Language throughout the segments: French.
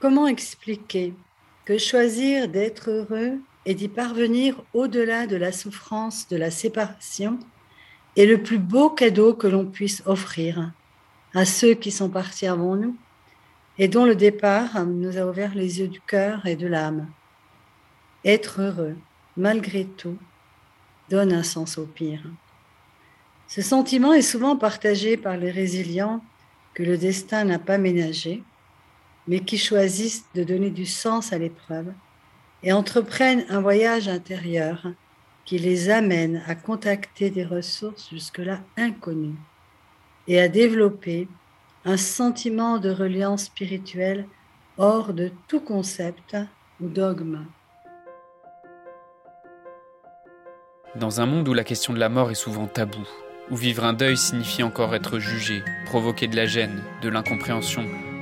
Comment expliquer que choisir d'être heureux et d'y parvenir au-delà de la souffrance de la séparation est le plus beau cadeau que l'on puisse offrir à ceux qui sont partis avant nous et dont le départ nous a ouvert les yeux du cœur et de l'âme. Être heureux, malgré tout, donne un sens au pire. Ce sentiment est souvent partagé par les résilients que le destin n'a pas ménagé, mais qui choisissent de donner du sens à l'épreuve et entreprennent un voyage intérieur qui les amène à contacter des ressources jusque-là inconnues et à développer un sentiment de reliance spirituelle hors de tout concept ou dogme. Dans un monde où la question de la mort est souvent taboue, où vivre un deuil signifie encore être jugé, provoquer de la gêne, de l'incompréhension,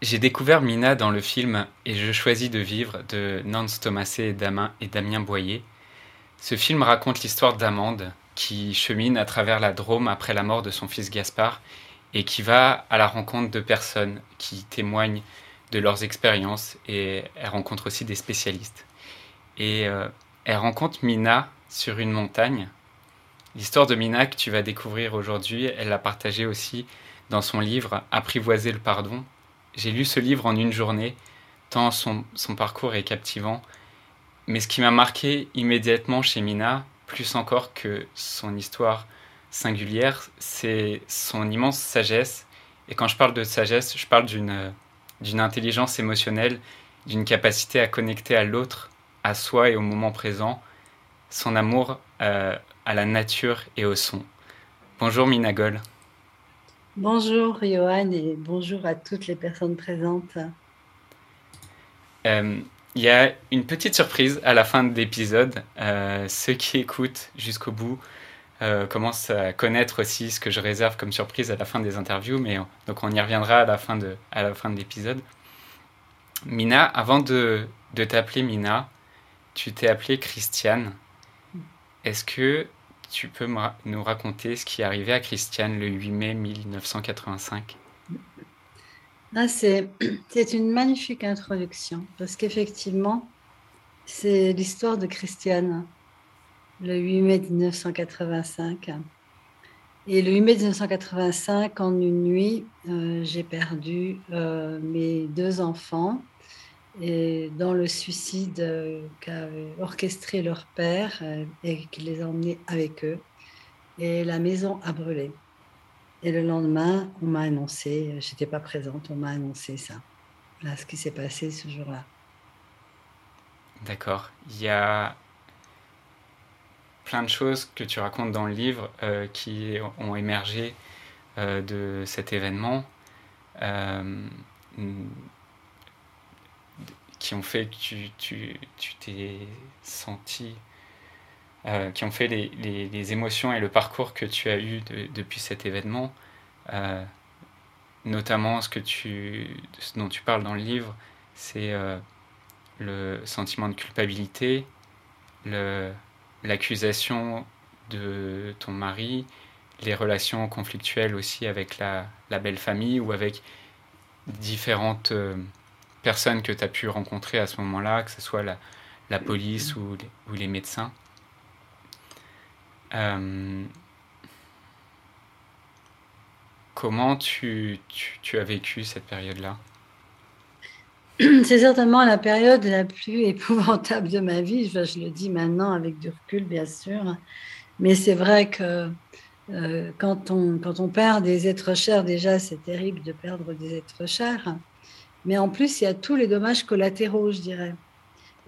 J'ai découvert Mina dans le film Et je choisis de vivre de Nance Thomasé et, Damien Boyer. Ce film raconte l'histoire d'Amande qui chemine à travers la Drôme après la mort de son fils Gaspard et qui va à la rencontre de personnes qui témoignent de leurs expériences et elle rencontre aussi des spécialistes. Et euh, elle rencontre Mina sur une montagne. L'histoire de Mina que tu vas découvrir aujourd'hui, elle l'a partagée aussi dans son livre Apprivoiser le pardon, j'ai lu ce livre en une journée, tant son, parcours est captivant. Mais ce qui m'a marqué immédiatement chez Mina, plus encore que son histoire singulière, c'est son immense sagesse. Et quand je parle de sagesse, je parle d'une, d'une intelligence émotionnelle, d'une capacité à connecter à l'autre, à soi et au moment présent, son amour euh, à la nature et au son. Bonjour Minagol. Bonjour Johan et bonjour à toutes les personnes présentes. Euh, il y a une petite surprise à la fin de l'épisode. Euh, ceux qui écoutent jusqu'au bout euh, commencent à connaître aussi ce que je réserve comme surprise à la fin des interviews, mais donc on y reviendra à la fin de, à la fin de l'épisode. Mina, avant de, de t'appeler Mina, tu t'es appelée Christiane. Est-ce que tu peux nous raconter ce qui est arrivé à Christiane le 8 mai 1985 ah, C'est une magnifique introduction parce qu'effectivement, c'est l'histoire de Christiane le 8 mai 1985. Et le 8 mai 1985, en une nuit, euh, j'ai perdu euh, mes deux enfants et dans le suicide euh, qu'a orchestré leur père euh, et qui les a emmenés avec eux. Et la maison a brûlé. Et le lendemain, on m'a annoncé, euh, j'étais pas présente, on m'a annoncé ça. Là, ce qui s'est passé ce jour-là. D'accord. Il y a plein de choses que tu racontes dans le livre qui ont émergé de cet événement qui ont fait que tu, tu, t'es senti, euh, qui ont fait les, les, les, émotions et le parcours que tu as eu depuis cet événement, euh, notamment ce, que tu, dont tu parles dans le livre, c'est euh, le sentiment de culpabilité, le, l'accusation de ton mari, les relations conflictuelles aussi avec la, la belle famille ou avec différentes personnes que tu as pu rencontrer à ce moment-là, que ce soit la, police ou les, médecins. Euh, comment tu, as vécu cette période-là? C'est certainement la période la plus épouvantable de ma vie. je le dis maintenant avec du recul, bien sûr. Mais c'est vrai que euh, quand on perd des êtres chers, déjà, c'est terrible de perdre des êtres chers. Mais en plus, il y a tous les dommages collatéraux, je dirais.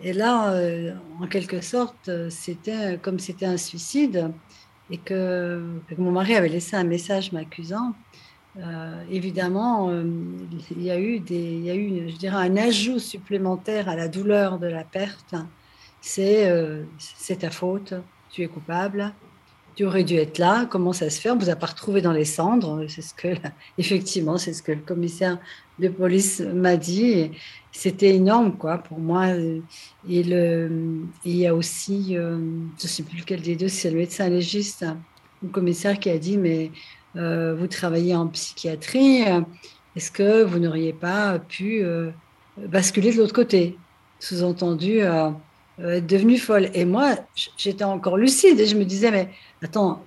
Et là, euh, en quelque sorte, c'était comme c'était un suicide et que, mon mari avait laissé un message m'accusant. Euh, évidemment, euh, il y a eu des, il y a eu, je dirais, un ajout supplémentaire à la douleur de la perte c'est euh, c'est ta faute, tu es coupable, tu aurais dû être là, comment ça se fait? On vous a pas retrouvé dans les cendres. C'est ce que, effectivement, c'est ce que le commissaire de police m'a dit. C'était énorme, quoi, pour moi. Et le, il y a aussi, euh, je ne sais plus lequel des deux, c'est le médecin légiste, le commissaire qui a dit, mais euh, vous travaillez en psychiatrie, est-ce que vous n'auriez pas pu euh, basculer de l'autre côté? Sous-entendu, être devenue folle. Et moi, j'étais encore lucide et je me disais, mais attends,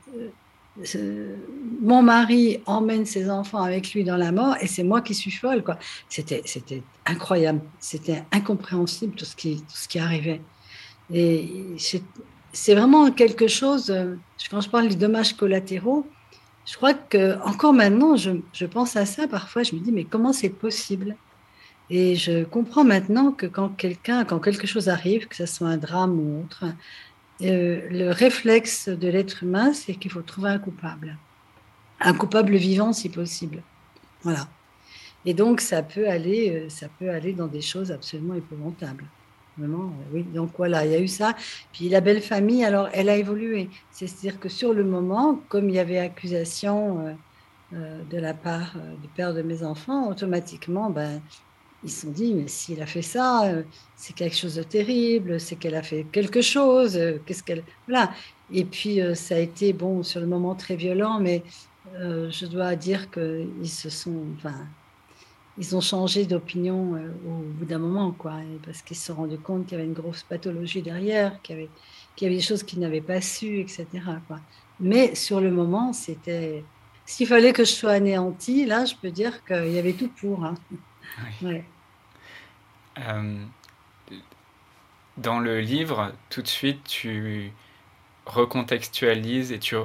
euh, mon mari emmène ses enfants avec lui dans la mort et c'est moi qui suis folle. C'était incroyable, c'était incompréhensible tout ce, qui, tout ce qui arrivait. Et c'est vraiment quelque chose, euh, quand je parle des dommages collatéraux, je crois que encore maintenant, je, je pense à ça parfois, je me dis, mais comment c'est possible? Et je comprends maintenant que quand quelqu'un, quand quelque chose arrive, que ce soit un drame ou autre, euh, le réflexe de l'être humain, c'est qu'il faut trouver un coupable. Un coupable vivant, si possible. Voilà. Et donc, ça peut aller, euh, ça peut aller dans des choses absolument épouvantables. Vraiment, euh, oui. Donc voilà, il y a eu ça. Puis la belle famille, alors, elle a évolué. C'est-à-dire que sur le moment, comme il y avait accusation de la part du père de mes enfants, automatiquement, ben, ils se sont dit, mais s'il a fait ça, euh, c'est quelque chose de terrible, c'est qu'elle a fait quelque chose, euh, qu'est-ce qu'elle... Voilà. Et puis, euh, ça a été, bon, sur le moment très violent, mais je dois dire qu'ils se sont... Enfin, ils ont changé d'opinion au bout d'un moment, quoi, parce qu'ils se sont rendus compte qu'il y avait une grosse pathologie derrière, qu'il y avait, des choses qu'ils n'avaient pas su, etc. Mais sur le moment, c'était... S'il fallait que je sois anéantie, là, je peux dire qu'il y avait tout pour. Hein. Ouais. Euh, dans le livre, tout de suite, tu recontextualises et tu,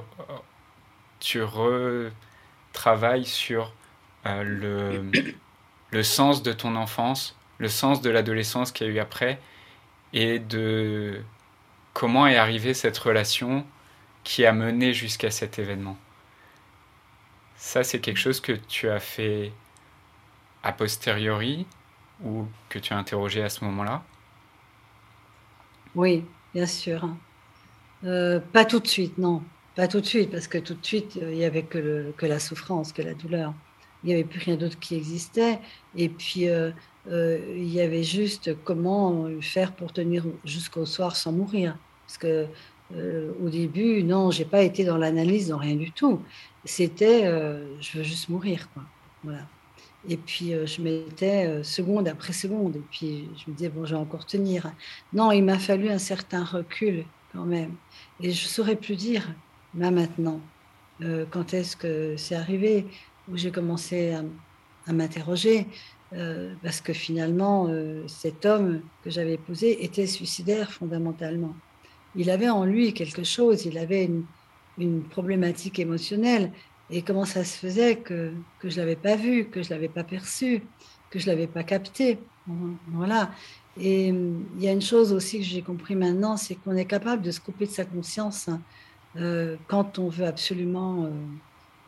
tu retravailles sur euh, le, le sens de ton enfance, le sens de l'adolescence qu'il y a eu après, et de comment est arrivée cette relation qui a mené jusqu'à cet événement. Ça, c'est quelque chose que tu as fait a posteriori ou que tu as interrogé à ce moment-là Oui, bien sûr. Euh, pas tout de suite, non. Pas tout de suite, parce que tout de suite, euh, il n'y avait que, la souffrance, que la douleur. Il n'y avait plus rien d'autre qui existait. Et puis, euh, il y avait juste comment faire pour tenir jusqu'au soir sans mourir. Parce que au début, non, j'ai pas été dans l'analyse, dans rien du tout. C'était, je veux juste mourir, quoi. Voilà. Et puis, euh, je mettais euh, seconde après seconde. Et puis, je me disais, bon, je vais encore tenir. Non, il m'a fallu un certain recul quand même. Et je ne saurais plus dire, là maintenant, euh, quand est-ce que c'est arrivé, où j'ai commencé à, à m'interroger. parce que finalement, cet homme que j'avais épousé était suicidaire fondamentalement. Il avait en lui quelque chose, il avait une, une problématique émotionnelle et comment ça se faisait que, que je ne l'avais pas vu, que je ne l'avais pas perçu, que je ne l'avais pas capté? Voilà. Et il y a une chose aussi que j'ai compris maintenant, c'est qu'on est capable de se couper de sa conscience hein, euh, quand on veut absolument euh,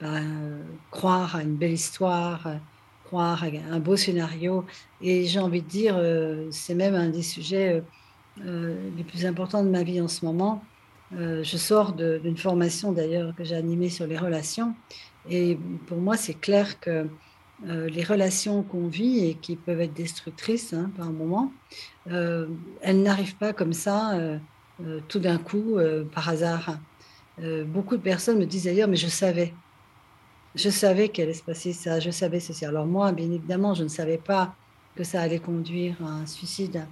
ben, croire à une belle histoire, croire à un beau scénario. Et j'ai envie de dire, euh, c'est même un des sujets les plus importants de ma vie en ce moment. Euh, je sors d'une formation d'ailleurs que j'ai animée sur les relations. Et pour moi, c'est clair que euh, les relations qu'on vit et qui peuvent être destructrices hein, par moment, euh, elles n'arrivent pas comme ça tout d'un coup, par hasard. beaucoup de personnes me disent d'ailleurs, mais je savais. Je savais qu'elle allait se passer ça, je savais ceci. Alors moi, bien évidemment, je ne savais pas que ça allait conduire à un suicide.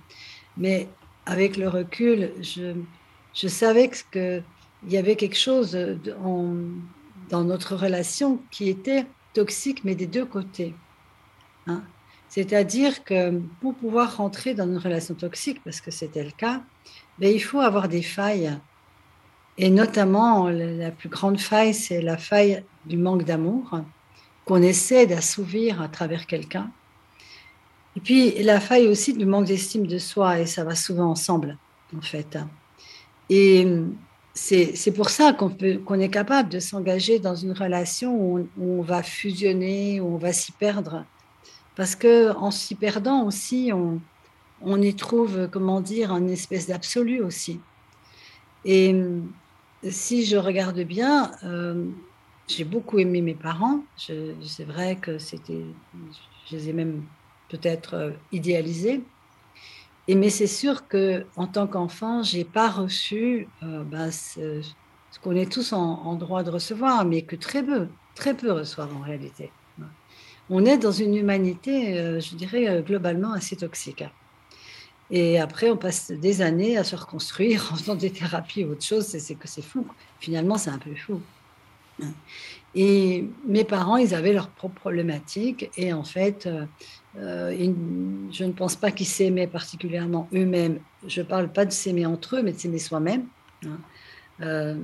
Mais avec le recul, je, je savais qu'il y avait quelque chose dans notre relation qui était toxique, mais des deux côtés. Hein. C'est-à-dire que pour pouvoir rentrer dans une relation toxique, parce que c'était le cas, ben, il faut avoir des failles. Et notamment, la plus grande faille, c'est la faille du manque d'amour qu'on essaie d'assouvir à travers quelqu'un. Et puis la faille aussi du manque d'estime de soi, et ça va souvent ensemble, en fait. Et c'est pour ça qu'on est capable de s'engager dans une relation où on, va fusionner, où on va s'y perdre. Parce qu'en s'y perdant aussi, on, y trouve, comment dire, une espèce d'absolu aussi. Et si je regarde bien, euh, j'ai beaucoup aimé mes parents. C'est vrai que c'était, je les ai même peut-être euh, idéalisés. Et mais c'est sûr que en tant qu'enfant, j'ai pas reçu euh, ben, ce, qu'on est tous en, droit de recevoir, mais que très peu, très peu reçoivent en réalité. On est dans une humanité, je dirais, globalement assez toxique. Et après, on passe des années à se reconstruire en faisant des thérapies ou autre chose. C'est que c'est fou. Finalement, c'est un peu fou. Et mes parents, ils avaient leurs propres problématiques. Et en fait, euh, euh, je ne pense pas qu'ils s'aimaient particulièrement eux-mêmes. Je ne parle pas de s'aimer entre eux, mais de s'aimer soi-même. Hein. Euh,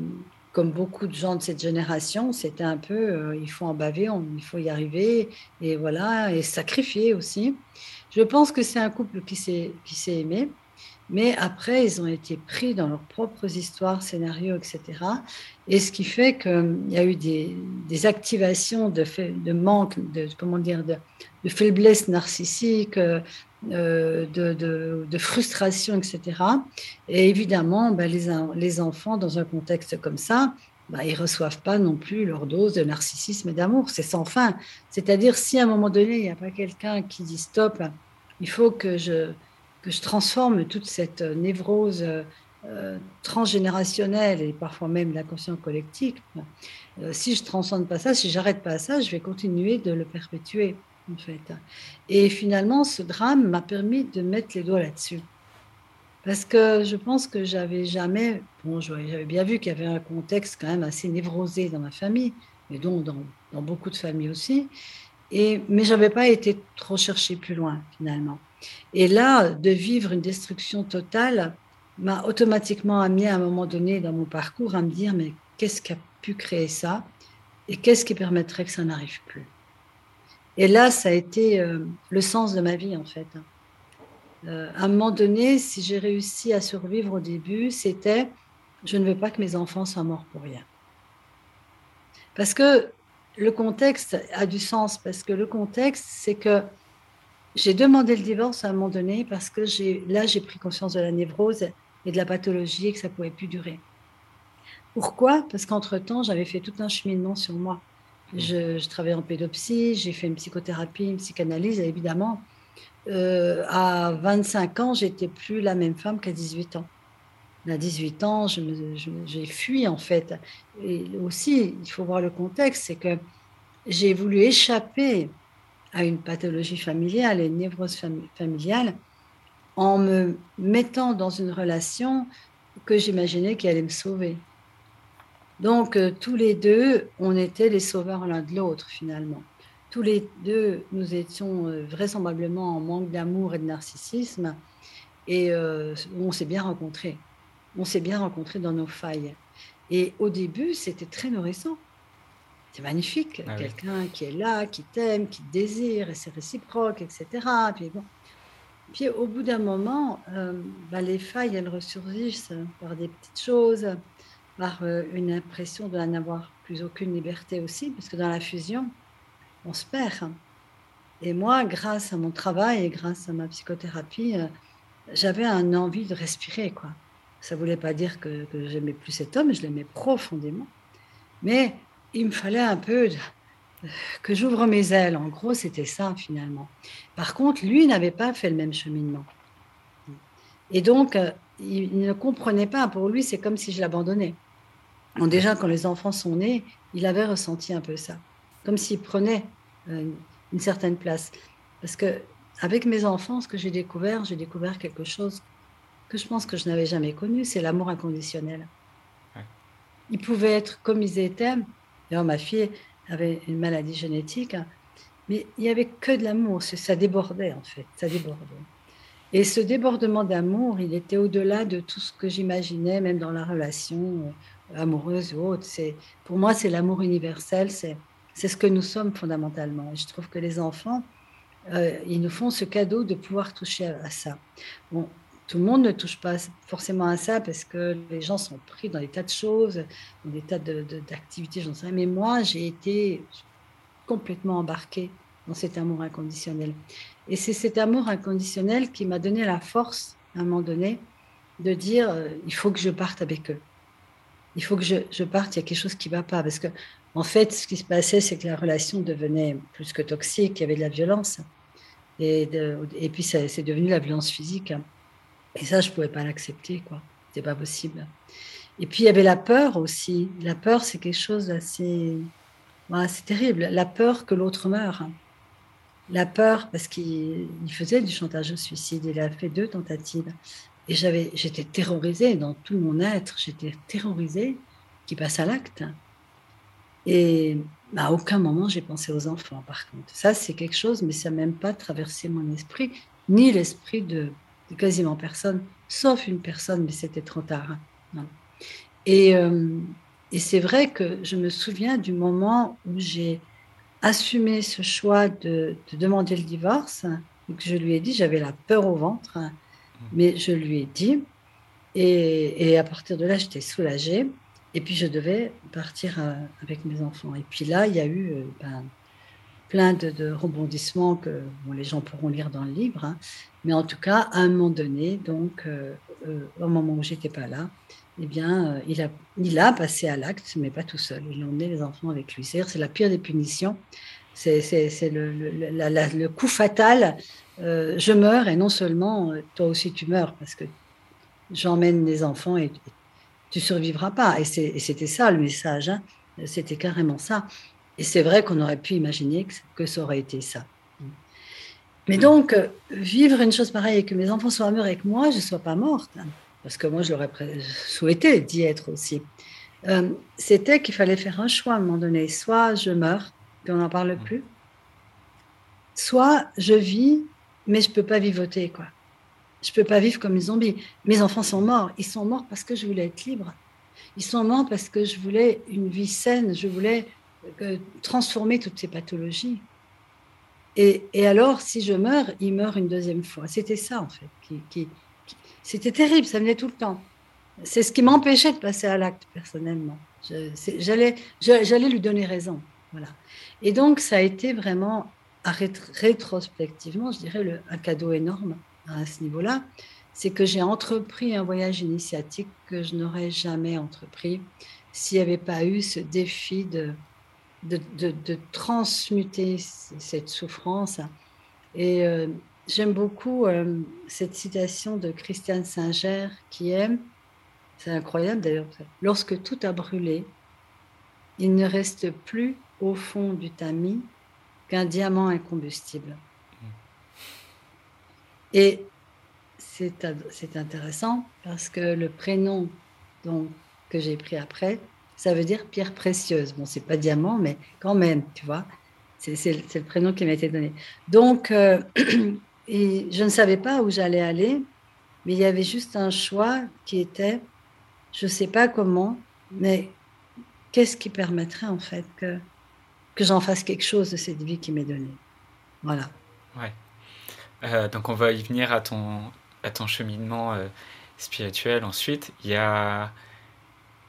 comme beaucoup de gens de cette génération, c'était un peu, il faut en baver, il faut y arriver, et voilà, et sacrifier aussi. Je pense que c'est un couple qui s'est aimé, mais après, ils ont été pris dans leurs propres histoires, scénarios, etc. Et ce qui fait qu'il y a eu des, activations de, manque, de, comment dire, de, faiblesse narcissique, euh, de, frustration, etc. Et évidemment, ben, les, enfants, dans un contexte comme ça, bah, ils reçoivent pas non plus leur dose de narcissisme et d'amour. C'est sans fin. C'est-à-dire, si à un moment donné, il n'y a pas quelqu'un qui dit stop, il faut que je, que je transforme toute cette névrose euh, transgénérationnelle et parfois même l'inconscient collectif. Euh, si je transcende pas ça, si j'arrête pas ça, je vais continuer de le perpétuer, en fait. Et finalement, ce drame m'a permis de mettre les doigts là-dessus. Parce que je pense que j'avais jamais, bon, j'avais bien vu qu'il y avait un contexte quand même assez névrosé dans ma famille, mais donc dans beaucoup de familles aussi. Mais je n'avais pas été trop chercher plus loin finalement. Et là, de vivre une destruction totale m'a automatiquement amené à un moment donné dans mon parcours à me dire mais qu'est-ce qui a pu créer ça et qu'est-ce qui permettrait que ça n'arrive plus? Et là, ça a été euh, le sens de ma vie en fait. Euh, à un moment donné, si j'ai réussi à survivre au début, c'était je ne veux pas que mes enfants soient morts pour rien. Parce que le contexte a du sens, parce que le contexte, c'est que j'ai demandé le divorce à un moment donné parce que là, j'ai pris conscience de la névrose et de la pathologie et que ça ne pouvait plus durer. Pourquoi? Parce qu'entre-temps, j'avais fait tout un cheminement sur moi. Je, je travaillais en pédopsie, j'ai fait une psychothérapie, une psychanalyse, et évidemment, euh, à 25 ans, j'étais plus la même femme qu'à 18 ans. À 18 ans, j'ai fui en fait. Et aussi, il faut voir le contexte, c'est que j'ai voulu échapper à une pathologie familiale, une névrose familiale, en me mettant dans une relation que j'imaginais qui allait me sauver. Donc, euh, tous les deux, on était les sauveurs l'un de l'autre finalement tous les deux, nous étions euh, vraisemblablement en manque d'amour et de narcissisme. Et euh, on s'est bien rencontrés. On s'est bien rencontrés dans nos failles. Et au début, c'était très nourrissant. C'est magnifique. Ah Quelqu'un qui est là, qui t'aime, qui te désire, et c'est réciproque, etc. Puis, bon. Puis au bout d'un moment, euh, bah, les failles, elles ressurgissent par des petites choses, par une impression de n'avoir plus aucune liberté aussi, parce que dans la fusion, on se perd. Et moi, grâce à mon travail et grâce à ma psychothérapie, euh, j'avais un envie de respirer. quoi. Ça voulait pas dire que, j'aimais plus cet homme, je l'aimais profondément. Mais il me fallait un peu que j'ouvre mes ailes. En gros, c'était ça finalement. Par contre, lui n'avait pas fait le même cheminement. Et donc, euh, il ne comprenait pas. Pour lui, c'est comme si je l'abandonnais. déjà, quand les enfants sont nés, il avait ressenti un peu ça comme s'il prenait euh, une certaine place. Parce que avec mes enfants, ce que j'ai découvert, j'ai découvert quelque chose que je pense que je n'avais jamais connu, c'est l'amour inconditionnel. Ils pouvaient être comme ils étaient. D'ailleurs, ma fille avait une maladie génétique, mais il n'y avait que de l'amour. Ça débordait, en fait. Ça débordait. Et ce débordement d'amour, il était au-delà de tout ce que j'imaginais, même dans la relation euh, amoureuse ou autre. Pour moi, c'est l'amour universel. C'est c'est ce que nous sommes fondamentalement. Et je trouve que les enfants, euh, ils nous font ce cadeau de pouvoir toucher à, ça. Bon, tout le monde ne touche pas forcément à ça parce que les gens sont pris dans des tas de choses, dans des tas d'activités, de, j'en sais rien. Mais moi, j'ai été complètement embarquée dans cet amour inconditionnel. Et c'est cet amour inconditionnel qui m'a donné la force, à un moment donné, de dire euh, il faut que je parte avec eux. Il faut que je, parte, il y a quelque chose qui ne va pas. Parce que, en fait, ce qui se passait, c'est que la relation devenait plus que toxique, il y avait de la violence. Et, et puis, c'est devenu la violence physique. Et ça, je ne pouvais pas l'accepter, quoi. C'était pas possible. Et puis, il y avait la peur aussi. La peur, c'est quelque chose d'assez. c'est terrible. La peur que l'autre meure. La peur, parce qu'il faisait du chantage au suicide. Il a fait deux tentatives. Et j'étais terrorisée dans tout mon être. J'étais terrorisée qu'il passe à l'acte. Et à aucun moment, j'ai pensé aux enfants, par contre. Ça, c'est quelque chose, mais ça n'a même pas traversé mon esprit, ni l'esprit de, quasiment personne, sauf une personne, mais c'était trop tard. Et, euh, et c'est vrai que je me souviens du moment où j'ai assumé ce choix de, demander le divorce, que je lui ai dit, j'avais la peur au ventre, mmh. mais je lui ai dit, et, et à partir de là, j'étais soulagée. Et puis je devais partir euh, avec mes enfants. Et puis là, il y a eu euh, ben, plein de, rebondissements que les gens pourront lire dans le livre. Hein. Mais en tout cas, à un moment donné, donc euh, au moment où j'étais pas là, eh bien, il, a, il a passé à l'acte, mais pas tout seul. Il a emmené les enfants avec lui. C'est la pire des punitions. C'est le, coup fatal. je meurs et non seulement toi aussi tu meurs parce que j'emmène les enfants et, tu survivras pas. Et c'était ça le message, hein. c'était carrément ça. Et c'est vrai qu'on aurait pu imaginer que, ça aurait été ça. Mais donc, euh, vivre une chose pareille et que mes enfants soient morts et que moi, je ne sois pas morte, hein, parce que moi, je l'aurais souhaité d'y être aussi, euh, c'était qu'il fallait faire un choix à un moment donné. Soit je meurs, puis on n'en parle plus, soit je vis, mais je ne peux pas vivoter. Quoi. Je ne peux pas vivre comme un zombie. Mes enfants sont morts. Ils sont morts parce que je voulais être libre. Ils sont morts parce que je voulais une vie saine. Je voulais euh, transformer toutes ces pathologies. Et, alors, si je meurs, ils meurent une deuxième fois. C'était ça, en fait. C'était terrible, ça venait tout le temps. C'est ce qui m'empêchait de passer à l'acte, personnellement. J'allais lui donner raison. Voilà. Et donc, ça a été vraiment, rétrospectivement, je dirais, un cadeau énorme à ce niveau-là, c'est que j'ai entrepris un voyage initiatique que je n'aurais jamais entrepris s'il n'y avait pas eu ce défi de, de, transmuter cette souffrance. Et euh, j'aime beaucoup euh, cette citation de Christiane Singer qui aime, c'est incroyable d'ailleurs, lorsque tout a brûlé, il ne reste plus au fond du tamis qu'un diamant incombustible. Et c'est intéressant parce que le prénom donc, que j'ai pris après, ça veut dire pierre précieuse. Bon, c'est pas diamant, mais quand même, tu vois. C'est le prénom qui m'a été donné. Donc, euh, je ne savais pas où j'allais aller, mais il y avait juste un choix qui était, je ne sais pas comment, mais qu'est-ce qui permettrait en fait que, que j'en fasse quelque chose de cette vie qui m'est donnée. Voilà. Ouais. Euh, donc on va y venir à ton, à ton cheminement euh, spirituel ensuite. Il y a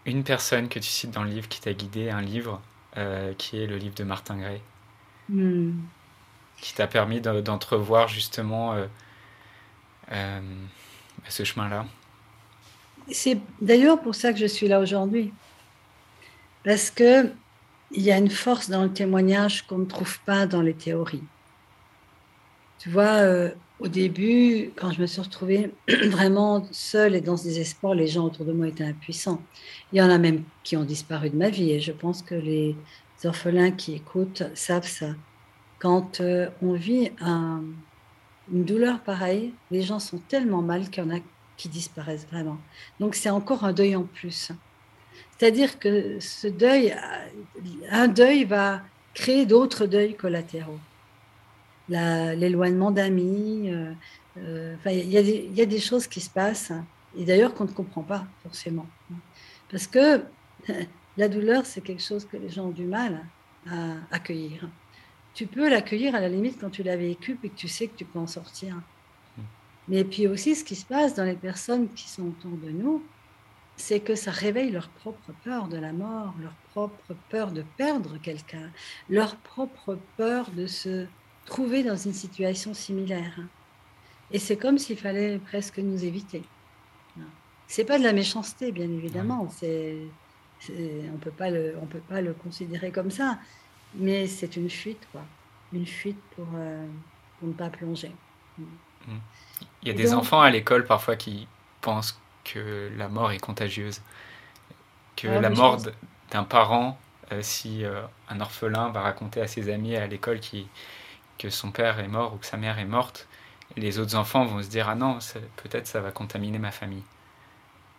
une personne que tu cites dans le livre qui t'a guidé, un livre euh, qui est le livre de Martin Gray, hmm. qui t'a permis d'entrevoir justement ce chemin-là. C'est d'ailleurs pour ça que je suis là aujourd'hui. Parce que il y a une force dans le témoignage qu'on ne trouve pas dans les théories. Tu vois, euh, au début, quand je me suis retrouvée vraiment seule et dans ce désespoir, les gens autour de moi étaient impuissants. Il y en a même qui ont disparu de ma vie et je pense que les orphelins qui écoutent savent ça. Quand euh, on vit une douleur pareille, les gens sont tellement mal qu'il y en a qui disparaissent vraiment. Donc c'est encore un deuil en plus. C'est-à-dire que ce deuil, un deuil va créer d'autres deuils collatéraux l'éloignement d'amis. Euh, euh, il y, y, a des choses qui se passent, et d'ailleurs qu'on ne comprend pas forcément. Parce que la douleur, c'est quelque chose que les gens ont du mal à accueillir. Tu peux l'accueillir à la limite quand tu l'as vécu et que tu sais que tu peux en sortir. Hmm. Mais puis aussi, ce qui se passe dans les personnes qui sont autour de nous, c'est que ça réveille leur propre peur de la mort, leur propre peur de perdre quelqu'un, leur propre peur de se trouvés dans une situation similaire. Et c'est comme s'il fallait presque nous éviter. C'est pas de la méchanceté, bien évidemment. C'est, on peut pas le, on peut pas le considérer comme ça, mais c'est une fuite, quoi. Une fuite pour, euh, pour ne pas plonger. Mmh. Il y a des enfants à l'école parfois qui pensent que la mort est contagieuse, que ah la mort d'un parent, euh, si euh, un orphelin va raconter à ses amis à l'école qui, que son père est mort ou que sa mère est morte, les autres enfants vont se dire ah non, peut-être ça va contaminer ma famille.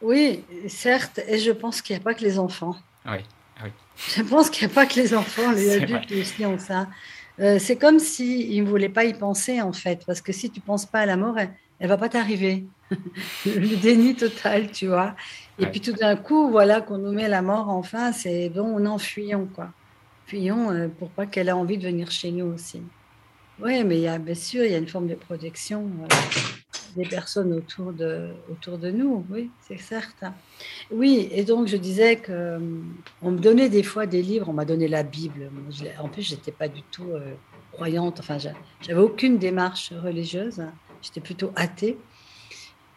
Oui, certes, et je pense qu'il n'y a pas que les enfants. Oui, oui. Je pense qu'il n'y a pas que les enfants, les adultes aussi ont ça. Euh, c'est comme s'ils ne voulaient pas y penser, en fait, parce que si tu ne penses pas à la mort, elle ne va pas t'arriver. le déni total, tu vois. Et puis tout d'un coup, voilà qu'on nous met la mort en face, et bon, on en fuyons, quoi. Fuyons euh, pour pas qu'elle ait envie de venir chez nous aussi. Oui, mais il y a, bien sûr, il y a une forme de protection euh, des personnes autour de, autour de nous, oui, c'est certain. Oui, et donc je disais qu'on euh, me donnait des fois des livres, on m'a donné la Bible. En plus, je n'étais pas du tout euh, croyante, enfin, j'avais aucune démarche religieuse, j'étais plutôt athée.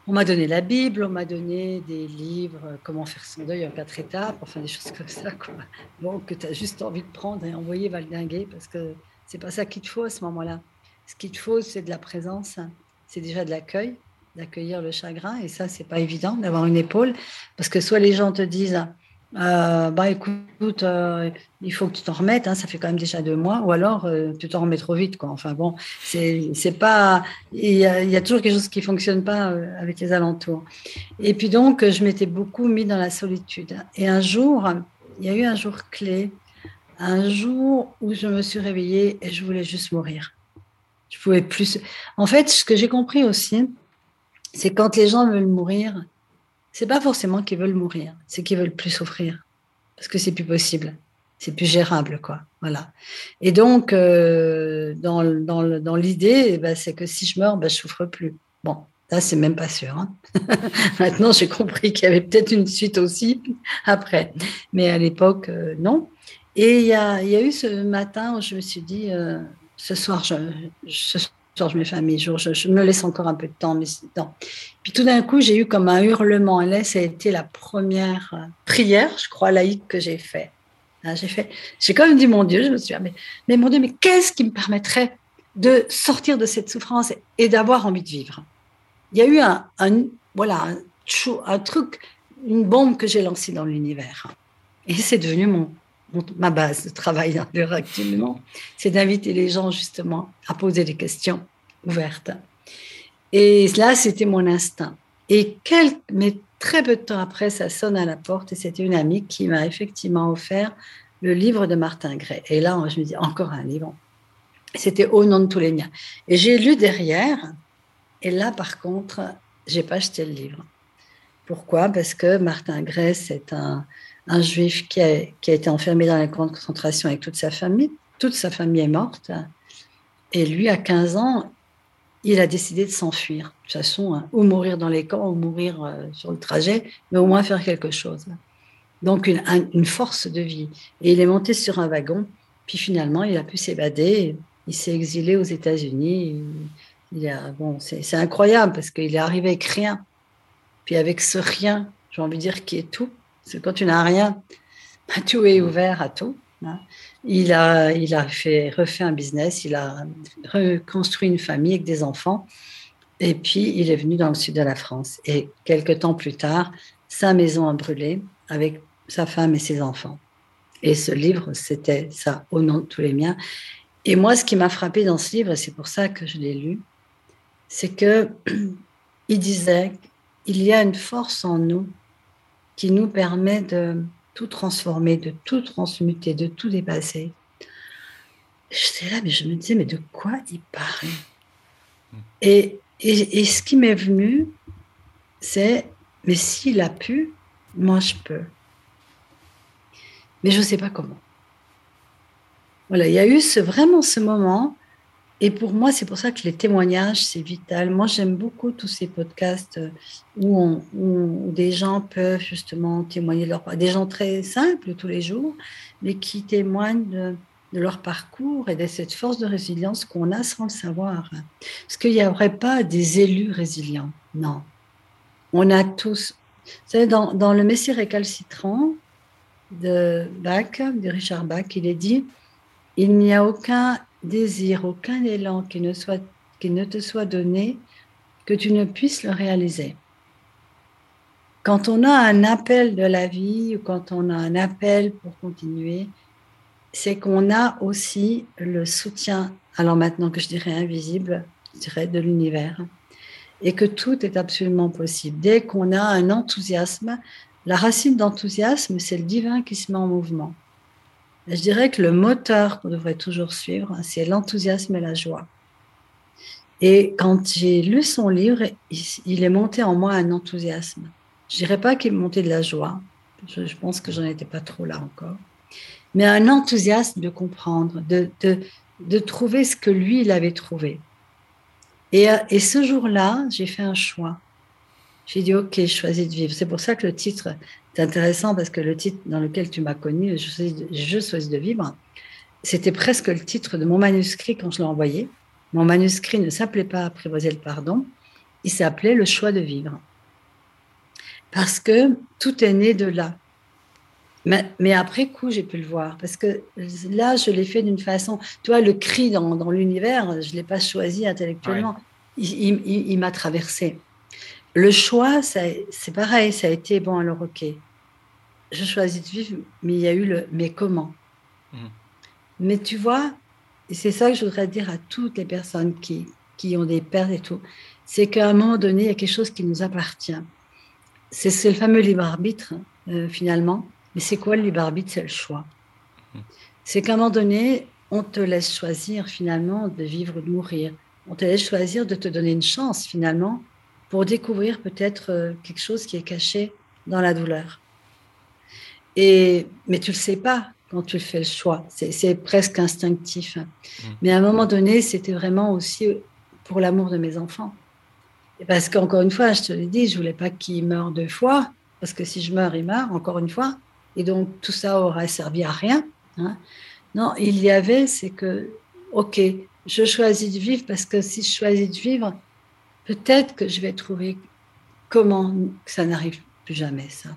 On m'a donné la Bible, on m'a donné des livres, comment faire son deuil en quatre étapes, enfin des choses comme ça, quoi. Bon, que tu as juste envie de prendre et envoyer valdinguer parce que c'est pas ça qu'il te faut à ce moment-là. Ce qu'il te faut, c'est de la présence, c'est déjà de l'accueil, d'accueillir le chagrin. Et ça, c'est pas évident d'avoir une épaule, parce que soit les gens te disent, euh, bah écoute, euh, il faut que tu t'en remettes, hein, ça fait quand même déjà deux mois, ou alors euh, tu t'en remets trop vite, quoi. Enfin bon, c'est pas, il y, a, il y, a, toujours quelque chose qui fonctionne pas avec les alentours. Et puis donc, je m'étais beaucoup mis dans la solitude. Et un jour, il y a eu un jour clé un jour où je me suis réveillée et je voulais juste mourir. Je pouvais plus. En fait, ce que j'ai compris aussi, c'est quand les gens veulent mourir, c'est pas forcément qu'ils veulent mourir, c'est qu'ils veulent plus souffrir parce que c'est plus possible, c'est plus gérable, quoi. Voilà. Et donc, euh, dans, dans, dans l'idée, bah, c'est que si je meurs, bah, je souffre plus. Bon, Là, c'est même pas sûr. Hein. Maintenant, j'ai compris qu'il y avait peut-être une suite aussi après. Mais à l'époque, euh, non. Et il y a, eu ce matin où je me suis dit, euh, ce soir, je, ce soir, je me fais un mi-jour, je, me laisse encore un peu de temps. Mais non. Puis tout d'un coup, j'ai eu comme un hurlement. Et là, ça a été la première euh, prière, je crois, laïque que j'ai fait. J'ai fait, j'ai quand même dit, mon Dieu, je me suis dit, mais, mais mon Dieu, mais qu'est-ce qui me permettrait de sortir de cette souffrance et d'avoir envie de vivre? Il y a eu un, voilà, un truc, une bombe que j'ai lancée dans l'univers. Et c'est devenu mon, ma base de travail actuellement, c'est d'inviter les gens justement à poser des questions ouvertes. Et là, c'était mon instinct. Et quelques, mais très peu de temps après, ça sonne à la porte et c'était une amie qui m'a effectivement offert le livre de Martin Gray. Et là, je me dis, encore un livre. C'était Au nom de tous les miens. Et j'ai lu derrière. Et là, par contre, j'ai pas acheté le livre. Pourquoi? Parce que Martin Gray, c'est un, un juif qui a, été enfermé dans la grande concentration avec toute sa famille. Toute sa famille est morte. Et lui, à 15 ans, il a décidé de s'enfuir. De toute façon, hein, ou mourir dans les camps, ou mourir euh, sur le trajet, mais au moins faire quelque chose. Donc, une, force de vie. Et il est monté sur un wagon, puis finalement, il a pu s'évader. Il s'est exilé aux États-Unis. bon, c'est incroyable parce qu'il est arrivé avec rien. Puis avec ce rien, j'ai envie de dire, qui est tout, c'est quand tu n'as rien, bah, tout est ouvert à tout. Hein. Il a, il a fait, refait un business, il a reconstruit une famille avec des enfants. Et puis, il est venu dans le sud de la France. Et quelques temps plus tard, sa maison a brûlé avec sa femme et ses enfants. Et ce livre, c'était ça, au nom de tous les miens. Et moi, ce qui m'a frappé dans ce livre, et c'est pour ça que je l'ai lu, c'est que il disait il y a une force en nous qui nous permet de tout transformer, de tout transmuter, de tout dépasser. J'étais là, mais je me disais, mais de quoi il parle? Et, et, ce qui m'est venu, c'est, mais s'il a pu, moi je peux. Mais je ne sais pas comment. Voilà, il y a eu ce, vraiment ce moment et pour moi, c'est pour ça que les témoignages, c'est vital. Moi, j'aime beaucoup tous ces podcasts euh, où, des gens peuvent justement témoigner leur des gens très simples tous les jours, mais qui témoignent de leur parcours et de cette force de résilience qu'on a sans le savoir. Parce qu'il n'y aurait pas des élus résilients. Non. On a tous. Vous savez, dans le Messie récalcitrant de Bach, de Richard Bach, il est dit il n'y a aucun désir, aucun élan qui ne, soit, qui ne te soit donné que tu ne puisses le réaliser. Quand on a un appel de la vie ou quand on a un appel pour continuer, c'est qu'on a aussi le soutien, alors maintenant que je dirais invisible, je dirais de l'univers, et que tout est absolument possible. Dès qu'on a un enthousiasme, la racine d'enthousiasme, c'est le divin qui se met en mouvement. Je dirais que le moteur qu'on devrait toujours suivre, c'est l'enthousiasme et la joie. Et quand j'ai lu son livre, il est monté en moi un enthousiasme. Je dirais pas qu'il monté de la joie. Je, pense que j'en étais pas trop là encore. Mais un enthousiasme de comprendre, de, de, de trouver ce que lui, il avait trouvé. Et, et ce jour-là, j'ai fait un choix. J'ai dit, OK, je choisis de vivre. C'est pour ça que le titre est intéressant, parce que le titre dans lequel tu m'as connu, je choisis, de, je choisis de vivre, c'était presque le titre de mon manuscrit quand je l'ai envoyé. Mon manuscrit ne s'appelait pas Apprivoiser le pardon, il s'appelait Le choix de vivre parce que tout est né de là. Mais, après coup, j'ai pu le voir, parce que là, je l'ai fait d'une façon, tu vois, le cri dans, dans l'univers, je ne l'ai pas choisi intellectuellement, il, m'a traversé. Le choix, c'est pareil, ça a été, bon, alors ok, je choisis de vivre, mais il y a eu le mais comment? Mmh. Mais tu vois, et c'est ça que je voudrais dire à toutes les personnes qui, qui ont des pertes et tout, c'est qu'à un moment donné, il y a quelque chose qui nous appartient c'est le fameux libre arbitre, euh, finalement. Mais c'est quoi le libre arbitre? C'est le choix. Mhm. C'est qu'à un moment donné, on te laisse choisir finalement de vivre ou de mourir. On te laisse choisir de te donner une chance finalement pour découvrir peut-être euh, quelque chose qui est caché dans la douleur. Et, mais tu le sais pas quand tu fais le choix. C'est presque instinctif. Mhm. Mais à un moment donné, c'était vraiment aussi pour l'amour de mes enfants. Parce qu'encore une fois, je te l'ai dit, je voulais pas qu'il meure deux fois, parce que si je meurs, il meurt, encore une fois. Et donc, tout ça aurait servi à rien. Hein. Non, il y avait, c'est que, OK, je choisis de vivre parce que si je choisis de vivre, peut-être que je vais trouver comment ça n'arrive plus jamais, ça.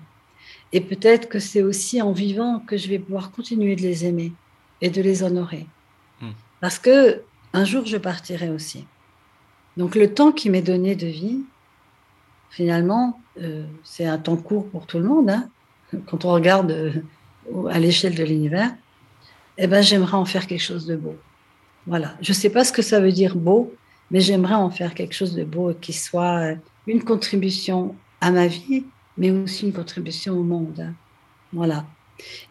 Et peut-être que c'est aussi en vivant que je vais pouvoir continuer de les aimer et de les honorer. Hmm. Parce que un jour, je partirai aussi. Donc le temps qui m'est donné de vie, finalement, euh, c'est un temps court pour tout le monde. Hein. Quand on regarde euh, à l'échelle de l'univers, eh ben, j'aimerais en faire quelque chose de beau. Voilà. Je ne sais pas ce que ça veut dire beau, mais j'aimerais en faire quelque chose de beau qui soit une contribution à ma vie, mais aussi une contribution au monde. Hein. Voilà.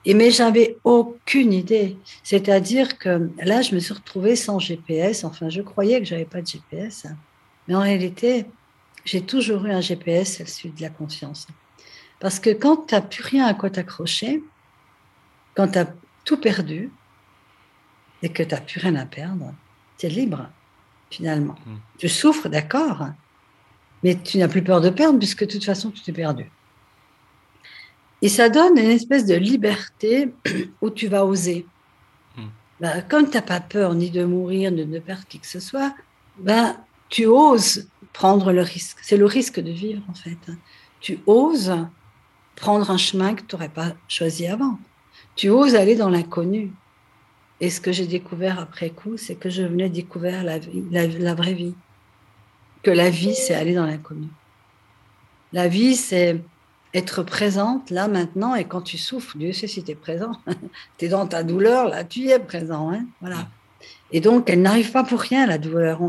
Et mais j'avais aucune idée. C'est-à-dire que là, je me suis retrouvée sans GPS. Enfin, je croyais que j'avais pas de GPS. Mais en réalité, j'ai toujours eu un GPS, celui de la conscience. Parce que quand tu n'as plus rien à quoi t'accrocher, quand tu as tout perdu et que tu n'as plus rien à perdre, tu es libre, finalement. Mmh. Tu souffres, d'accord, mais tu n'as plus peur de perdre puisque de toute façon, tu t'es perdu. Et ça donne une espèce de liberté où tu vas oser. Hmm. Ben, comme tu n'as pas peur ni de mourir, ni de perdre qui que ce soit, ben, tu oses prendre le risque. C'est le risque de vivre, en fait. Tu oses prendre un chemin que tu n'aurais pas choisi avant. Tu oses aller dans l'inconnu. Et ce que j'ai découvert après coup, c'est que je venais découvrir la, vraie vie. Que la vie, c'est aller dans l'inconnu. La vie, c'est être présente là maintenant et quand tu souffres, Dieu sait si tu es présent. tu es dans ta douleur, là tu es présent. Hein voilà. Et donc, elle n'arrive pas pour rien, la douleur.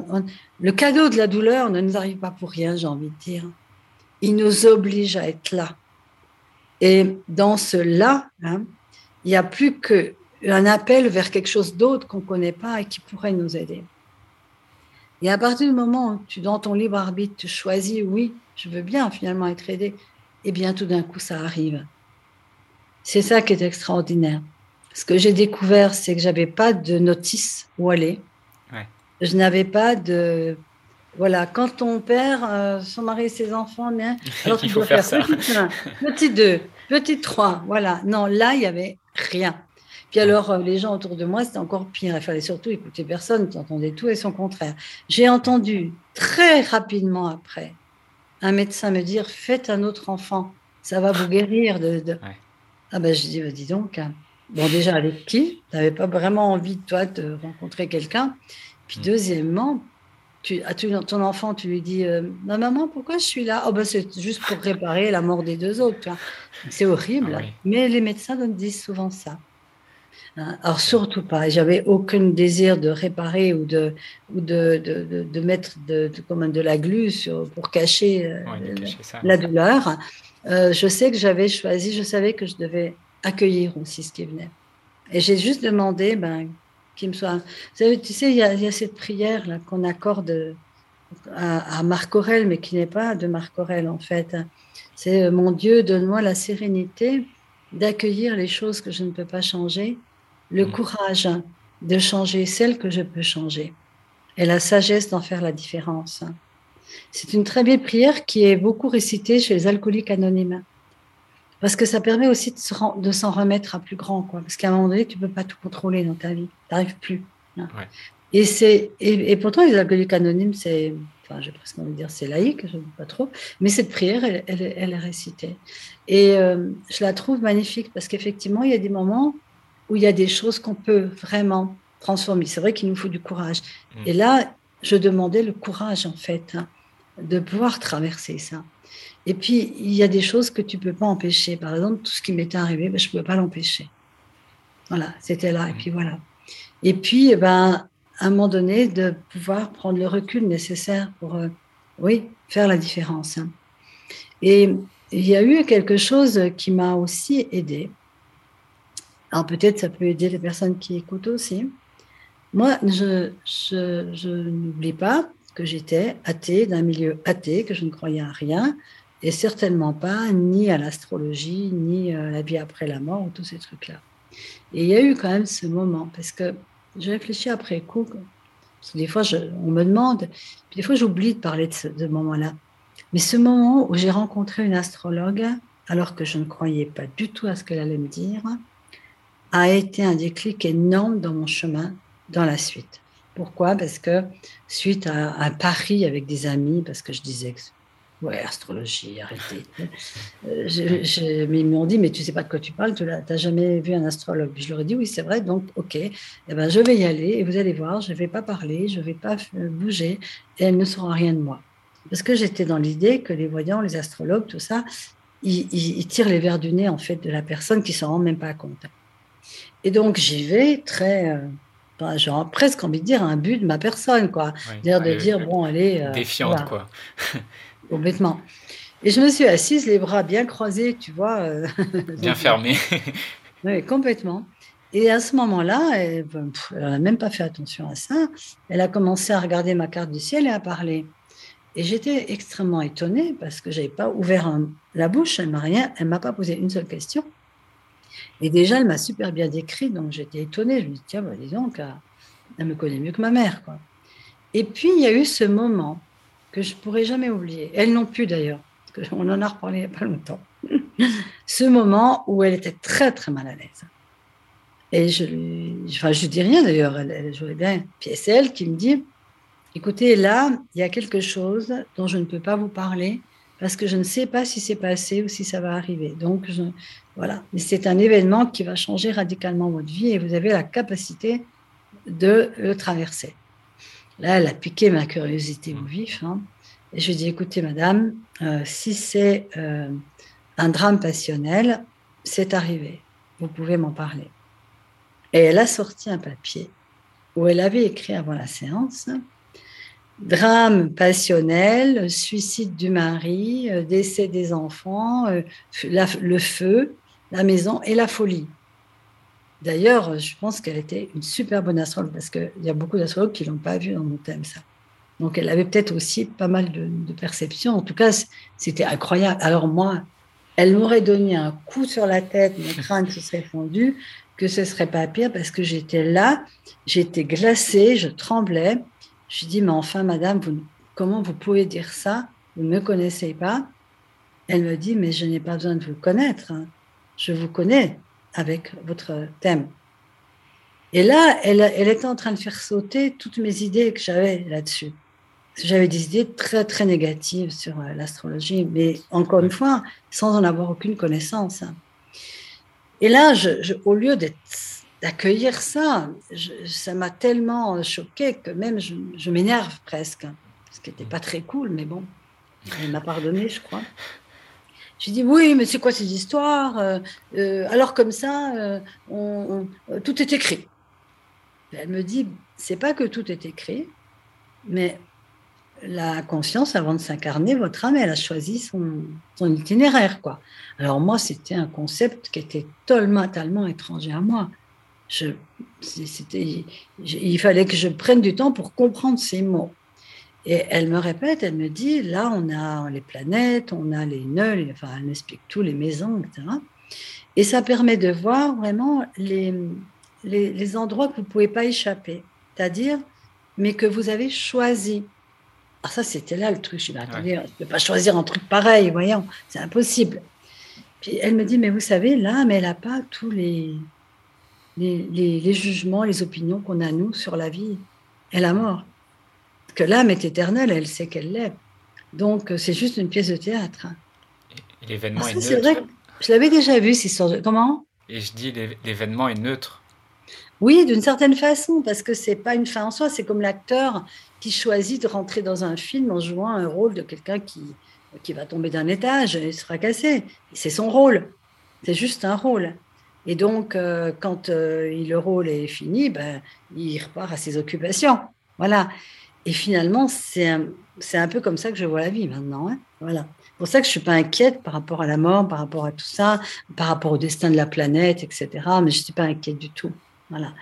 le cadeau de la douleur ne nous arrive pas pour rien, j'ai envie de dire. Il nous oblige à être là. Et dans ce là, hein, il n'y a plus qu'un appel vers quelque chose d'autre qu'on ne connaît pas et qui pourrait nous aider. Et à partir du moment où tu, dans ton libre arbitre, tu choisis, oui, je veux bien finalement être aidé, et bien tout d'un coup, ça arrive. C'est ça qui est extraordinaire. Ce que j'ai découvert, c'est que j'avais pas de notice où aller. Je n'avais pas de voilà, quand on perd euh, son mari et ses enfants, hein, alors tu dois faire, faire petit 1, petit 2, petit 3, voilà. Non, là, il y avait rien. Puis alors, euh, les gens autour de moi, c'était encore pire. Il fallait surtout écouter personne, tu entendais tout et son contraire. J'ai entendu très rapidement après un médecin me dire Faites un autre enfant, ça va vous guérir. De, Ah ben, je dis bah, Dis donc, hein. bon, déjà, avec qui? Tu n'avais pas vraiment envie, toi, de rencontrer quelqu'un. Puis, mm. deuxièmement, tu, à ton enfant, tu lui dis euh, Maman, pourquoi je suis là? Oh, ben, C'est juste pour réparer la mort des deux autres. C'est horrible. Ah Mais les médecins nous disent souvent ça. Hein, alors surtout pas. J'avais aucun désir de réparer ou de ou de, de, de, mettre de, comme de la glu sur, pour cacher, euh, la, douleur. Euh, je sais que j'avais choisi, je savais que je devais accueillir aussi ce qui venait. Et j'ai juste demandé ben, qu'il me soit. tu sais, il y, a, il y a cette prière là qu'on accorde à, à, Marc Aurel, mais qui n'est pas de Marc Aurel en fait. C'est mon Dieu, donne-moi la sérénité d'accueillir les choses que je ne peux pas changer le mm. courage de changer celle que je peux changer et la sagesse d'en faire la différence. C'est une très belle prière qui est beaucoup récitée chez les alcooliques anonymes. Parce que ça permet aussi de s'en remettre à plus grand. Quoi. Parce qu'à un moment donné, tu ne peux pas tout contrôler dans ta vie. Tu n'arrives plus. Hein. Et, c'est, et, pourtant, les alcooliques anonymes, c'est, enfin, j'ai presque envie de dire, c'est laïque, je ne sais pas trop. Mais cette prière, elle, elle, est récitée. Et euh, je la trouve magnifique parce qu'effectivement, il y a des moments où il y a des choses qu'on peut vraiment transformer. C'est vrai qu'il nous faut du courage. Mm. Et là, je demandais le courage, en fait, hein, de pouvoir traverser ça. Et puis, il y a des choses que tu peux pas empêcher. Par exemple, tout ce qui m'était arrivé, ben, je ne pouvais pas l'empêcher. Voilà, c'était là. Et mm. puis voilà. Et puis, eh ben, à un moment donné, de pouvoir prendre le recul nécessaire pour, euh, oui, faire la différence. Hein. Et il y a eu quelque chose qui m'a aussi aidé. Alors peut-être ça peut aider les personnes qui écoutent aussi. Moi, je, je, n'oublie pas que j'étais athée, d'un milieu athée, que je ne croyais à rien, et certainement pas ni à l'astrologie, ni à la vie après la mort, ou tous ces trucs-là. Et il y a eu quand même ce moment, parce que je réfléchis après coup, parce que des fois on me demande, puis des fois j'oublie de parler de ce moment-là. Mais ce moment où j'ai rencontré une astrologue, alors que je ne croyais pas du tout à ce qu'elle allait me dire, a été un déclic énorme dans mon chemin dans la suite. Pourquoi? Parce que suite à un pari avec des amis, parce que je disais que ouais, astrologie, arrêtez. Euh, je, ils m'ont dit, mais tu sais pas de quoi tu parles, tu n'as jamais vu un astrologue. Je leur ai dit, oui, c'est vrai, donc ok, eh ben, je vais y aller et vous allez voir, je ne vais pas parler, je ne vais pas bouger et elle ne saura rien de moi. Parce que j'étais dans l'idée que les voyants, les astrologues, tout ça, ils, ils, tirent les verres du nez en fait de la personne qui ne s'en rend même pas compte. Et donc, j'y vais très, euh, genre presque envie de dire un but de ma personne, quoi. Dire de dire, bon, allez. Euh, défiante, quoi. complètement. Et je me suis assise, les bras bien croisés, tu vois. Euh, bien fermés. oui, complètement. Et à ce moment-là, elle n'a même pas fait attention à ça. Elle a commencé à regarder ma carte du ciel et à parler. Et j'étais extrêmement étonnée parce que j'avais pas ouvert la bouche. Elle m'a rien, elle m'a pas posé une seule question. Et déjà, elle m'a super bien décrit, donc j'étais étonnée. Je me dis, tiens, bah, dis donc, euh, elle me connaît mieux que ma mère. Quoi. Et puis, il y a eu ce moment que je ne pourrai jamais oublier. Elle non plus, d'ailleurs, qu'on en a reparlé il n'y a pas longtemps. ce moment où elle était très, très mal à l'aise. Et je lui, enfin, je dis rien d'ailleurs, elle, jouait bien. Puis c'est elle qui me dit, écoutez, là, il y a quelque chose dont je ne peux pas vous parler parce que je ne sais pas si c'est passé ou si ça va arriver. Donc, voilà. Mais c'est un événement qui va changer radicalement votre vie et vous avez la capacité de le traverser. Là, elle a piqué ma curiosité au vif. Hein. et je lui ai dit, écoutez, madame, euh, si c'est euh, un drame passionnel, c'est arrivé. Vous pouvez m'en parler. Et elle a sorti un papier où elle avait écrit avant la séance drame passionnel, suicide du mari, euh, décès des enfants, le feu, la maison et la folie. D'ailleurs, je pense qu'elle était une super bonne astrologue parce qu'il y a beaucoup d'astrologues qui ne l'ont pas vu dans mon thème, ça. Donc, elle avait peut-être aussi pas mal de, de perceptions. En tout cas, c'était incroyable. Alors, moi, elle m'aurait donné un coup sur la tête, mon crâne se serait fondu, que ce serait pas pire parce que j'étais là, j'étais glacée, je tremblais. Je dis, mais enfin, madame, vous, comment vous pouvez dire ça? Vous ne me connaissez pas? Elle me dit, mais je n'ai pas besoin de vous connaître. Hein je vous connais avec votre thème. Et là, elle, elle était en train de faire sauter toutes mes idées que j'avais là-dessus. J'avais des idées très, très négatives sur euh, l'astrologie, mais encore une fois, sans en avoir aucune connaissance. Hein. Et là, je, au lieu d'accueillir ça, ça m'a tellement choqué que même je m'énerve presque, ce qui n'était pas très cool, mais bon, elle m'a pardonné, je crois. J'ai dit oui, mais c'est quoi ces histoires euh, euh, Alors comme ça, on, tout est écrit. elle me dit, c'est pas que tout est écrit, mais la conscience, avant de s'incarner, votre âme, elle a choisi son, itinéraire. quoi. Alors moi, c'était un concept qui était tellement étranger à moi. Il fallait que je prenne du temps pour comprendre ces mots. Et elle me répète, elle me dit, là, on a les planètes, on a les nœuds, enfin, elle m'explique tout, les maisons, etc. Et ça permet de voir vraiment les, les, les endroits que vous ne pouvez pas échapper, c'est-à-dire, mais que vous avez choisi. Ah, ça, c'était là le truc. Je me suis attendez, on ne peut pas choisir un truc pareil, voyons, c'est impossible. Puis elle me dit, mais vous savez, l'âme, elle n'a pas tous les, les, les, jugements, les opinions qu'on a, nous, sur la vie et la mort. Que l'âme est éternelle, elle sait qu'elle l'est. Donc, c'est juste une pièce de théâtre. L'événement ah, est neutre. Vrai je l'avais déjà vu, cette histoire de... Comment? Et je dis, l'événement est neutre. Oui, d'une certaine façon, parce que c'est pas une fin en soi. C'est comme l'acteur qui choisit de rentrer dans un film en jouant un rôle de quelqu'un qui, qui va tomber d'un étage et se fracasser. C'est son rôle. C'est juste un rôle. Et donc, euh, quand euh, le rôle est fini, ben, il repart à ses occupations. Voilà. Et finalement, c'est un, un, peu comme ça que je vois la vie maintenant. Hein. voilà. C'est pour ça que je ne suis pas inquiète par rapport à la mort, par rapport à tout ça, par rapport au destin de la planète, etc. Mais je ne suis pas inquiète du tout. Voilà.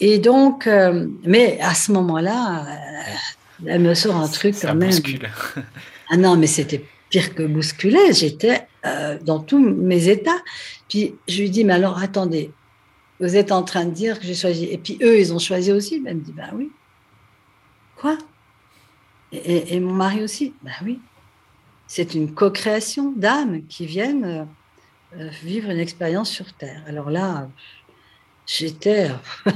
Et donc, euh, mais à ce moment-là, euh, elle me sort un truc quand même. ah non, mais c'était pire que bousculer. J'étais euh, dans tous mes états. Puis je lui dis, mais alors attendez, vous êtes en train de dire que j'ai choisi. Et puis eux, ils ont choisi aussi. Elle me dit, ben oui. Quoi? Et, mon mari aussi, ben oui. C'est une co-création d'âmes qui viennent vivre une expérience sur Terre. Alors là, j'étais.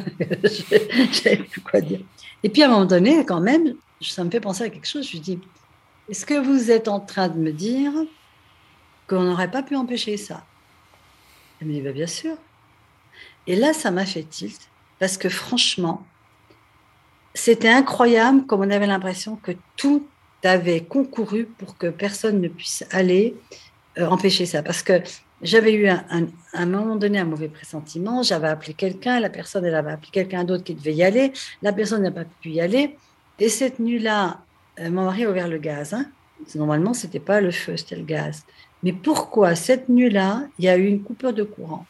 J'avais plus quoi dire. Et puis à un moment donné, quand même, ça me fait penser à quelque chose. Je lui dis Est-ce que vous êtes en train de me dire qu'on n'aurait pas pu empêcher ça? Elle me dit bah, Bien sûr. Et là, ça m'a fait tilt, parce que franchement, c'était incroyable comme on avait l'impression que tout avait concouru pour que personne ne puisse aller euh, empêcher ça. Parce que j'avais eu un, un, moment donné un mauvais pressentiment, j'avais appelé quelqu'un, la personne, elle avait appelé quelqu'un d'autre qui devait y aller, la personne n'a pas pu y aller. Et cette nuit-là, euh, mon mari a ouvert le gaz. Hein. Normalement, ce n'était pas le feu, c'était le gaz. Mais pourquoi cette nuit-là, il y a eu une coupure de courant?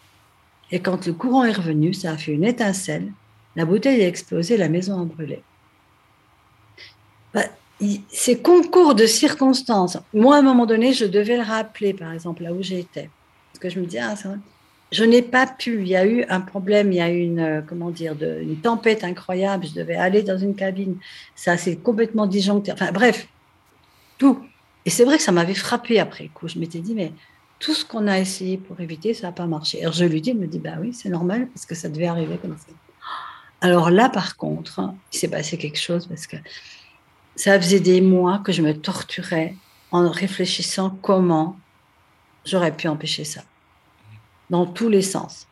Et quand le courant est revenu, ça a fait une étincelle, la bouteille a explosé, la maison a brûlé. Bah, ces concours de circonstances, moi, à un moment donné, je devais le rappeler, par exemple, là où j'étais. Parce que je me dis, ah, je n'ai pas pu. Il y a eu un problème, il y a eu une, euh, comment dire, une tempête incroyable. Je devais aller dans une cabine. Ça s'est complètement disjoncté. Enfin, bref, tout. Et c'est vrai que ça m'avait frappé après coup. Je m'étais dit, mais tout ce qu'on a essayé pour éviter, ça n'a pas marché. Alors je lui dis, il me dit, bah oui, c'est normal parce que ça devait arriver comme ça. Alors là, par contre, il s'est passé quelque chose parce que ça faisait des mois que je me torturais en réfléchissant comment j'aurais pu empêcher ça. Dans tous les sens.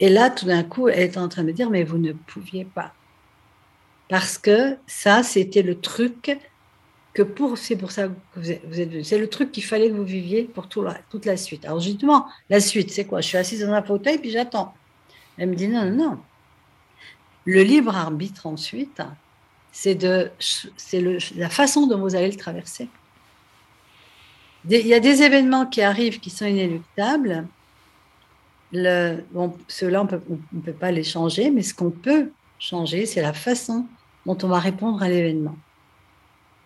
Et là, tout d'un coup, elle est en train de me dire, mais vous ne pouviez pas. Parce que ça, c'était le truc que pour, c'est pour ça que vous êtes, venu. C'est le truc qu'il fallait que vous viviez pour tout toute la suite. Alors justement, la suite, c'est quoi? Je suis assise dans un fauteuil puis j'attends. Elle me dit non, non, non. Le libre arbitre ensuite, c'est la façon dont vous allez le traverser il y a des événements qui arrivent qui sont inéluctables. bon, ceux-là, on ne peut pas les changer, mais ce qu'on peut changer, c'est la façon dont on va répondre à l'événement.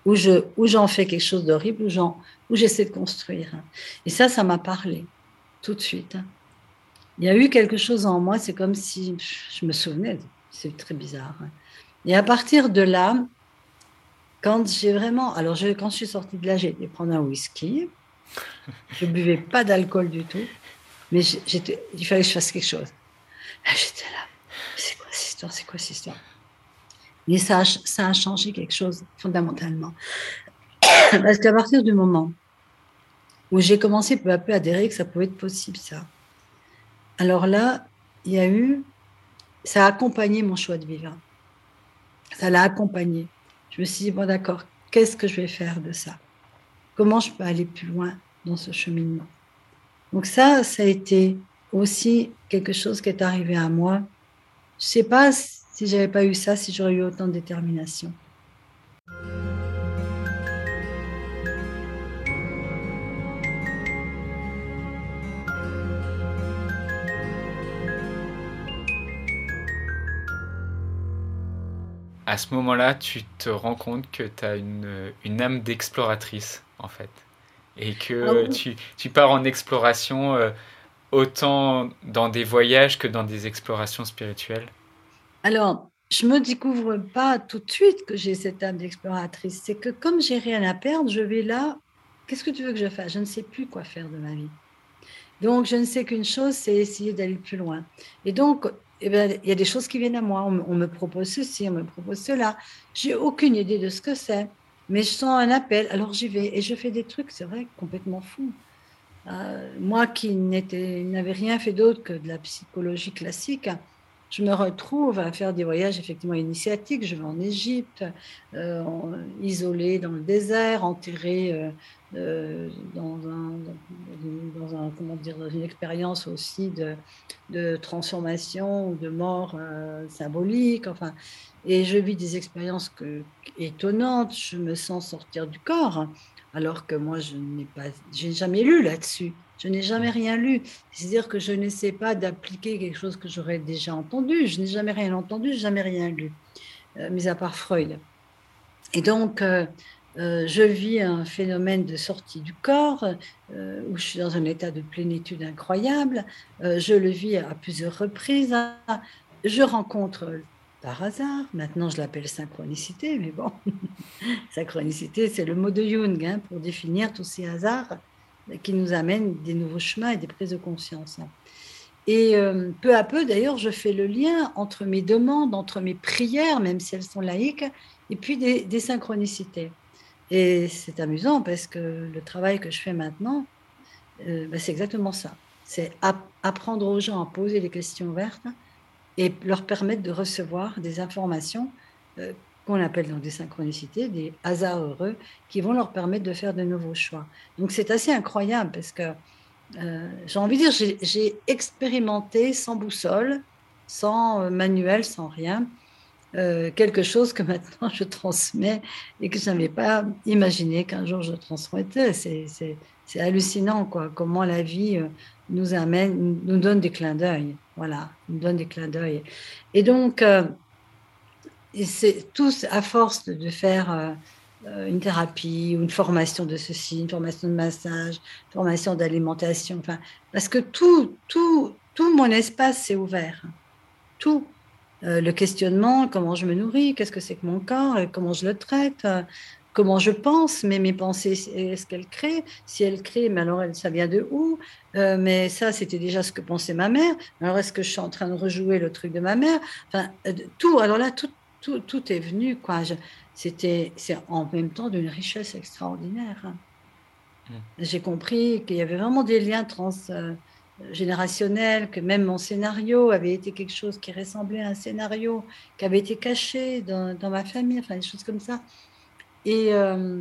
Où, je, où j'en fais quelque chose d'horrible, où j'essaie de construire. Et ça, ça m'a parlé tout de suite. Il y a eu quelque chose en moi, c'est comme si je me souvenais, c'est très bizarre. Et à partir de là, quand j'ai vraiment. Alors, quand je suis sortie de là, j'ai été prendre un whisky. Je ne buvais pas d'alcool du tout. Mais il fallait que je fasse quelque chose. J'étais là. c'est quoi cette histoire? C'est quoi cette histoire? Mais ça ça a changé quelque chose fondamentalement. Parce qu'à partir du moment où j'ai commencé peu à peu à adhérer que ça pouvait être possible, ça, alors là, il y a eu, ça a accompagné mon choix de vivre. Ça l'a accompagné. Je me suis dit, bon d'accord, qu'est-ce que je vais faire de ça? Comment je peux aller plus loin dans ce cheminement? Donc ça, ça a été aussi quelque chose qui est arrivé à moi. Je ne sais pas si j'avais pas eu ça, si j'aurais eu autant de détermination. À ce moment-là, tu te rends compte que tu as une, une âme d'exploratrice, en fait. Et que ah tu, tu, pars en exploration euh, autant dans des voyages que dans des explorations spirituelles. Alors, je me découvre pas tout de suite que j'ai cette âme d'exploratrice. C'est que comme j'ai rien à perdre, je vais là. Qu'est-ce que tu veux que je fasse? Je ne sais plus quoi faire de ma vie. Donc, je ne sais qu'une chose, c'est essayer d'aller plus loin. Et donc, eh ben, il y a des choses qui viennent à moi. On, me propose ceci, on me propose cela. J'ai aucune idée de ce que c'est, mais je sens un appel, alors j'y vais et je fais des trucs, c'est vrai, complètement fous. Euh, moi qui n'avais rien fait d'autre que de la psychologie classique, je me retrouve à faire des voyages effectivement initiatiques. Je vais en Égypte, euh, isolé dans le désert, enterré euh, euh, dans, un, dans, un, comment dire, dans une expérience aussi de, de transformation, de mort euh, symbolique. Enfin, et je vis des expériences que, étonnantes. Je me sens sortir du corps, alors que moi, je n'ai pas, j'ai jamais lu là-dessus. Je n'ai jamais rien lu. C'est-à-dire que je n'essaie pas d'appliquer quelque chose que j'aurais déjà entendu. Je n'ai jamais rien entendu, jamais rien lu, euh, mis à part Freud. Et donc, euh, je vis un phénomène de sortie du corps euh, où je suis dans un état de plénitude incroyable. Euh, je le vis à plusieurs reprises. Je rencontre par hasard, maintenant je l'appelle synchronicité, mais bon, synchronicité, c'est le mot de Jung hein, pour définir tous ces hasards qui nous amènent des nouveaux chemins et des prises de conscience. Et peu à peu, d'ailleurs, je fais le lien entre mes demandes, entre mes prières, même si elles sont laïques, et puis des synchronicités. Et c'est amusant parce que le travail que je fais maintenant, euh, ben, c'est exactement ça. C'est apprendre aux gens à poser des questions ouvertes et leur permettre de recevoir des informations euh, qu'on appelle dans des synchronicités, des hasards heureux, qui vont leur permettre de faire de nouveaux choix. Donc c'est assez incroyable parce que euh, j'ai envie de dire, j'ai expérimenté sans boussole, sans manuel, sans rien, euh, quelque chose que maintenant je transmets et que je n'avais pas imaginé qu'un jour je transmettais. C'est hallucinant, quoi, comment la vie euh, nous amène, nous donne des clins d'œil. Voilà, nous donne des clins d'œil. Et donc, euh, c'est tous à force de faire une thérapie ou une formation de ceci, une formation de massage, une formation d'alimentation, enfin, parce que tout, tout, tout mon espace s'est ouvert. Tout. Euh, le questionnement, comment je me nourris, qu'est-ce que c'est que mon corps, comment je le traite, euh, comment je pense, mais mes pensées, est-ce qu'elles créent? Si elles créent, mais alors ça vient de où? Euh, Mais ça, c'était déjà ce que pensait ma mère. Alors est-ce que je suis en train de rejouer le truc de ma mère? Enfin, tout. Alors là, tout, tout, tout est venu. Quoi. c'était, c'est en même temps d'une richesse extraordinaire. Mmh. J'ai compris qu'il y avait vraiment des liens trans générationnel, que même mon scénario avait été quelque chose qui ressemblait à un scénario qui avait été caché dans, ma famille, enfin des choses comme ça. Et, euh,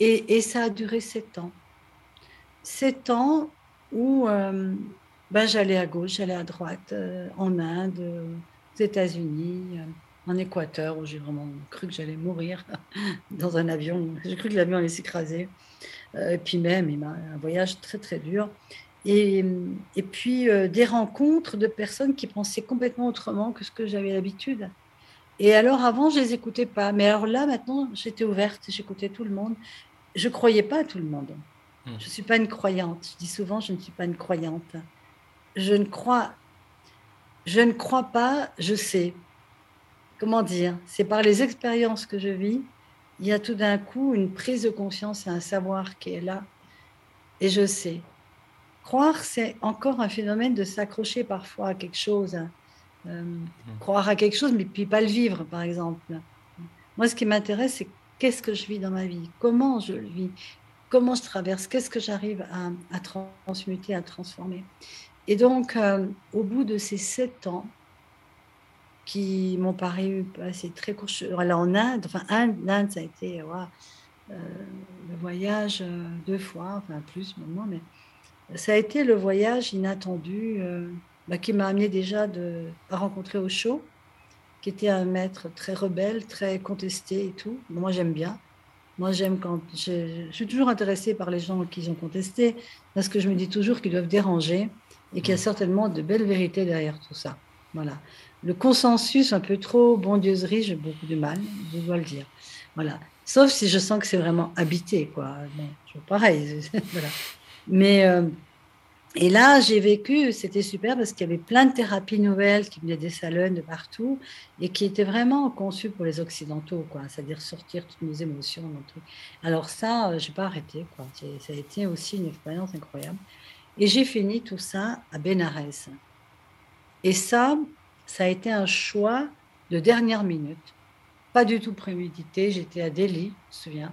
et, ça a duré sept ans. Sept ans où euh, ben, j'allais à gauche, j'allais à droite, euh, en Inde, aux États-Unis, en Équateur, où j'ai vraiment cru que j'allais mourir dans un avion. J'ai cru que l'avion allait s'écraser. et puis même, un voyage très très dur. Et, et puis euh, des rencontres de personnes qui pensaient complètement autrement que ce que j'avais l'habitude. Et alors avant, je les écoutais pas. Mais alors là, maintenant, j'étais ouverte, j'écoutais tout le monde. Je croyais pas à tout le monde. Hmm. Je ne suis pas une croyante. Je dis souvent, je ne suis pas une croyante. Je ne crois, je ne crois pas, je sais. Comment dire? C'est par les expériences que je vis, il y a tout d'un coup une prise de conscience et un savoir qui est là. Et je sais. Croire, c'est encore un phénomène de s'accrocher parfois à quelque chose euh, mhm. croire à quelque chose, mais puis pas le vivre, par exemple. Moi, ce qui m'intéresse, c'est qu'est-ce que je vis dans ma vie, comment je le vis, comment je traverse, qu'est-ce que j'arrive à, transmuter, à transformer? Et donc, euh, au bout de ces sept ans, qui m'ont paru assez très courts, je en Inde, enfin, Inde, ça a été euh, le voyage deux fois, enfin plus maintenant, mais ça a été le voyage inattendu bah, qui m'a amené déjà de, à rencontrer Osho, qui était un maître très rebelle, très contesté et tout. Moi, j'aime bien. Moi, j'aime quand. Je, suis toujours intéressée par les gens qui ont contesté, parce que je me dis toujours qu'ils doivent déranger et qu'il y a mmh. certainement de belles vérités derrière tout ça. Voilà. Le consensus un peu trop bondieuserie, j'ai beaucoup de mal, je dois le dire. Voilà. Sauf si je sens que c'est vraiment habité, quoi. Bon, pareil. voilà. Mais. Euh, et là, j'ai vécu, c'était super parce qu'il y avait plein de thérapies nouvelles qui venaient des salons de partout et qui étaient vraiment conçues pour les Occidentaux, quoi. C'est-à-dire sortir toutes nos émotions. Alors ça, euh, je n'ai pas arrêté, quoi. Ça a été aussi une expérience incroyable. Et j'ai fini tout ça à Benares. Et ça, ça a été un choix de dernière minute. Pas du tout prémédité. J'étais à Delhi, je me souviens.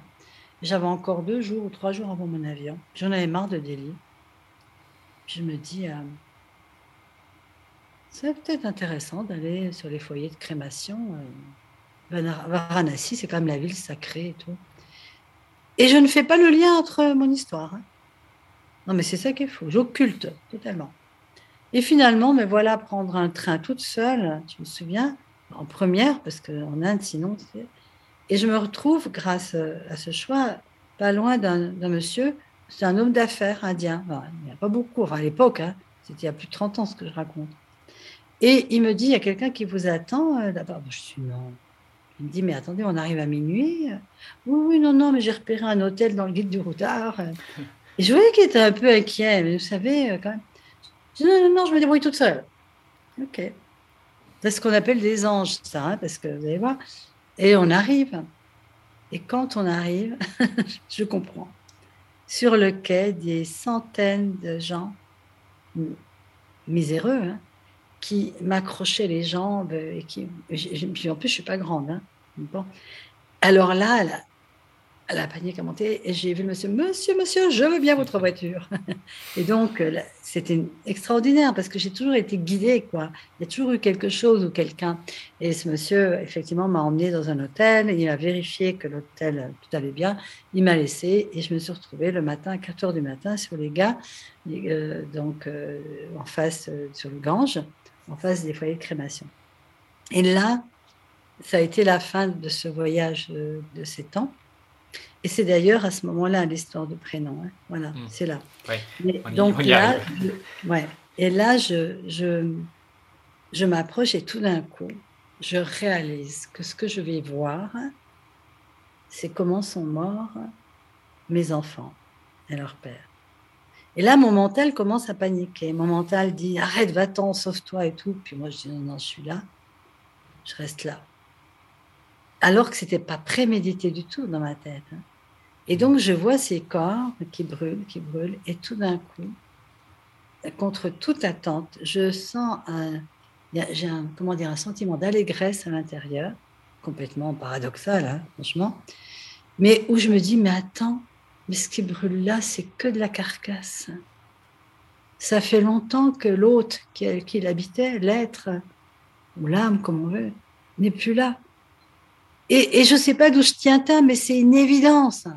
J'avais encore deux jours ou trois jours avant mon avion. J'en avais marre de Delhi je me dis, euh, c'est peut-être intéressant d'aller sur les foyers de crémation. Euh, Varanasi, c'est quand même la ville sacrée et tout. Et je ne fais pas le lien entre mon histoire. Hein. Non, mais c'est ça qui est faux. J'occulte totalement. Et finalement, me voilà prendre un train toute seule, tu me souviens, en première, parce qu'en Inde, sinon. Et je me retrouve, grâce à ce choix, pas loin d'un monsieur c'est un homme d'affaires indien. il n'y a pas beaucoup, enfin à l'époque, hein. c'était il y a plus de 30 ans ce que je raconte. Et il me dit, il y a quelqu'un qui vous attend euh. Je suis non. Il me dit, mais attendez, on arrive à minuit. Oui, oui, non, non, mais j'ai repéré un hôtel dans le guide du routard. Et je voyais qu'il était un peu inquiet, mais vous savez, euh, quand même. Je dis, non, non, non, je me débrouille toute seule. OK. C'est ce qu'on appelle des anges, ça, hein, parce que vous allez voir. Et on arrive. Et quand on arrive, je comprends sur le quai des centaines de gens miséreux hein, qui m'accrochaient les jambes et qui en plus je suis pas grande hein. alors là la panique a monté et j'ai vu le monsieur, monsieur, monsieur, je veux bien votre voiture. et donc, euh, c'était extraordinaire parce que j'ai toujours été guidée, quoi. Il y a toujours eu quelque chose ou quelqu'un. Et ce monsieur, effectivement, m'a emmené dans un hôtel, il a vérifié que l'hôtel, euh, tout allait bien, il m'a laissé et je me suis retrouvée le matin, à 4 heures du matin, sur les gars, euh, donc en face, sur le Gange, en face des foyers de crémation. Et là, ça a été la fin de ce voyage de sept ans. Et c'est d'ailleurs à ce moment-là l'histoire de prénom. Hein. Voilà, hmm. c'est là. donc là, ouais. Et là, je, je, je m'approche et tout d'un coup, je réalise que ce que je vais voir, c'est comment sont morts mes enfants et leur père. Et là, mon mental commence à paniquer. Mon mental dit arrête, va-t'en, sauve-toi et tout. Puis moi, je dis non, non, je suis là. Je reste là. Alors que c'était pas prémédité du tout dans ma tête. Hein. Et donc, je vois ces corps qui brûlent, qui brûlent, et tout d'un coup, contre toute attente, je sens un, j'ai un, comment dire, un sentiment d'allégresse à l'intérieur, complètement paradoxal, hein, franchement, mais où je me dis, mais attends, mais ce qui brûle là, c'est que de la carcasse. Ça fait longtemps que l'autre qui, qui l'habitait, l'être, ou l'âme, comme on veut, n'est plus là. Et, et je ne sais pas d'où je tiens ça, mais c'est une évidence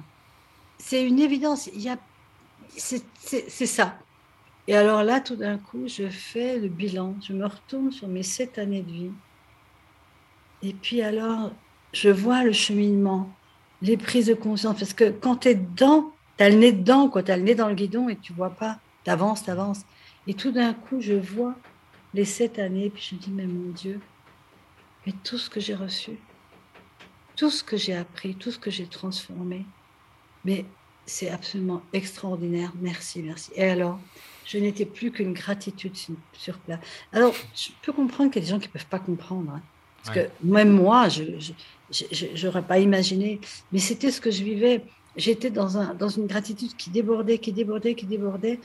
c'est une évidence. Il y a, c'est ça. Et alors là, tout d'un coup, je fais le bilan. Je me retourne sur mes sept années de vie. Et puis alors, je vois le cheminement, les prises de conscience. Parce que quand tu es dedans, tu as le nez dedans, tu as le nez dans le guidon et tu vois pas. Tu avances, tu avances. Et tout d'un coup, je vois les sept années. Puis je me dis, mais mon Dieu, mais tout ce que j'ai reçu, tout ce que j'ai appris, tout ce que j'ai transformé, mais c'est absolument extraordinaire. Merci, merci. Et alors, je n'étais plus qu'une gratitude sur place. Alors, je peux comprendre qu'il y a des gens qui ne peuvent pas comprendre. Hein. parce que même moi, je n'aurais pas imaginé. Mais c'était ce que je vivais. J'étais dans, un, dans une gratitude qui débordait, qui débordait, qui débordait.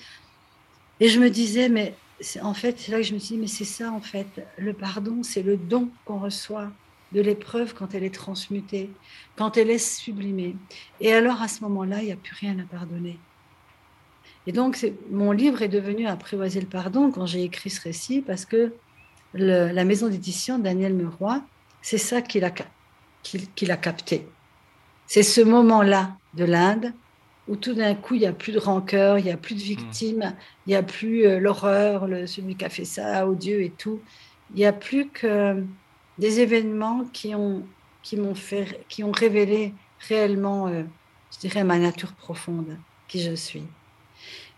Et je me disais, mais en fait, c'est là que je me suis dit, mais c'est ça, en fait. Le pardon, c'est le don qu'on reçoit de l'épreuve quand elle est transmutée, quand elle est sublimée. Et alors, à ce moment-là, il n'y a plus rien à pardonner. Et donc, mon livre est devenu Apprivoiser le pardon quand j'ai écrit ce récit, parce que la maison d'édition, Daniel Meroy, c'est ça qu'il a, a capté. C'est ce moment-là de l'Inde où tout d'un coup, il n'y a plus de rancœur, il n'y a plus de victimes, il n'y a plus euh, l'horreur, celui qui a fait ça, odieux et tout. Il n'y a plus que des événements qui ont, qui m'ont fait, qui ont révélé réellement, euh, je dirais, ma nature profonde, qui je suis.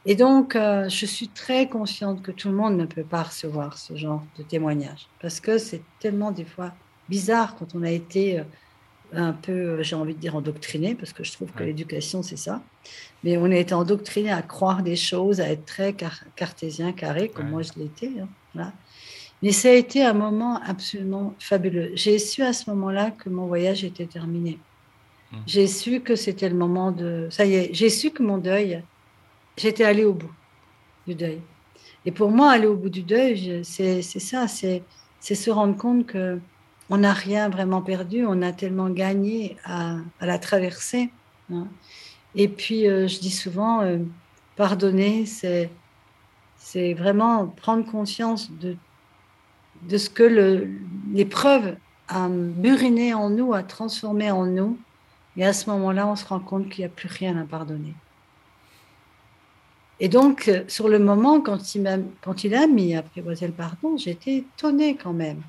Et donc, euh, je suis très consciente que tout le monde ne peut pas recevoir ce genre de témoignage, parce que c'est tellement des fois bizarre quand on a été un peu, euh, j'ai envie de dire, endoctriné, parce que je trouve que l'éducation, c'est ça. Mais on a été endoctriné à croire des choses, à être très cartésien, carré, comme moi je l'étais. Hein, Mais ça a été un moment absolument fabuleux. J'ai su à ce moment-là que mon voyage était terminé. Mmh. J'ai su que c'était le moment de... Ça y est, j'ai su que mon deuil, j'étais allée au bout du deuil. Et pour moi, aller au bout du deuil, c'est ça, c'est se rendre compte que on n'a rien vraiment perdu, on a tellement gagné à, la traverser. Hein. Et puis, euh, je dis souvent, euh, pardonner, c'est vraiment prendre conscience de, de ce que l'épreuve a buriné en nous, a transformé en nous. Et à ce moment-là, on se rend compte qu'il n'y a plus rien à pardonner. Et donc, sur le moment, quand il, m'a, quand il a mis à apprivoiser le pardon, j'étais étonnée quand même.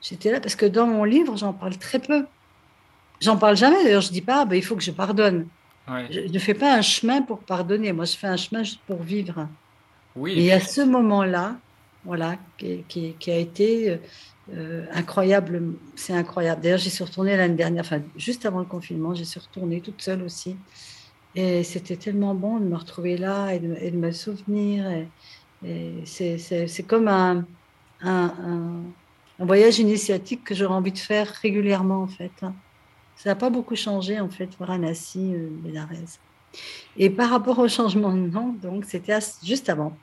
J'étais là parce que dans mon livre, j'en parle très peu. J'en parle jamais. D'ailleurs, je dis pas, bah, il faut que je pardonne. Je ne fais pas un chemin pour pardonner. Moi, je fais un chemin juste pour vivre. Oui. Et à ce moment-là, voilà, qui, a été euh, incroyable. C'est incroyable. D'ailleurs, j'y suis retournée l'année dernière, enfin, juste avant le confinement, j'y suis retournée toute seule aussi. Et c'était tellement bon de me retrouver là et de, me souvenir. C'est comme un, voyage initiatique que j'aurais envie de faire régulièrement, en fait. Hein. Ça n'a pas beaucoup changé, en fait, Varanasi, euh, Bénarès. Et par rapport au changement de nom, donc, c'était juste avant.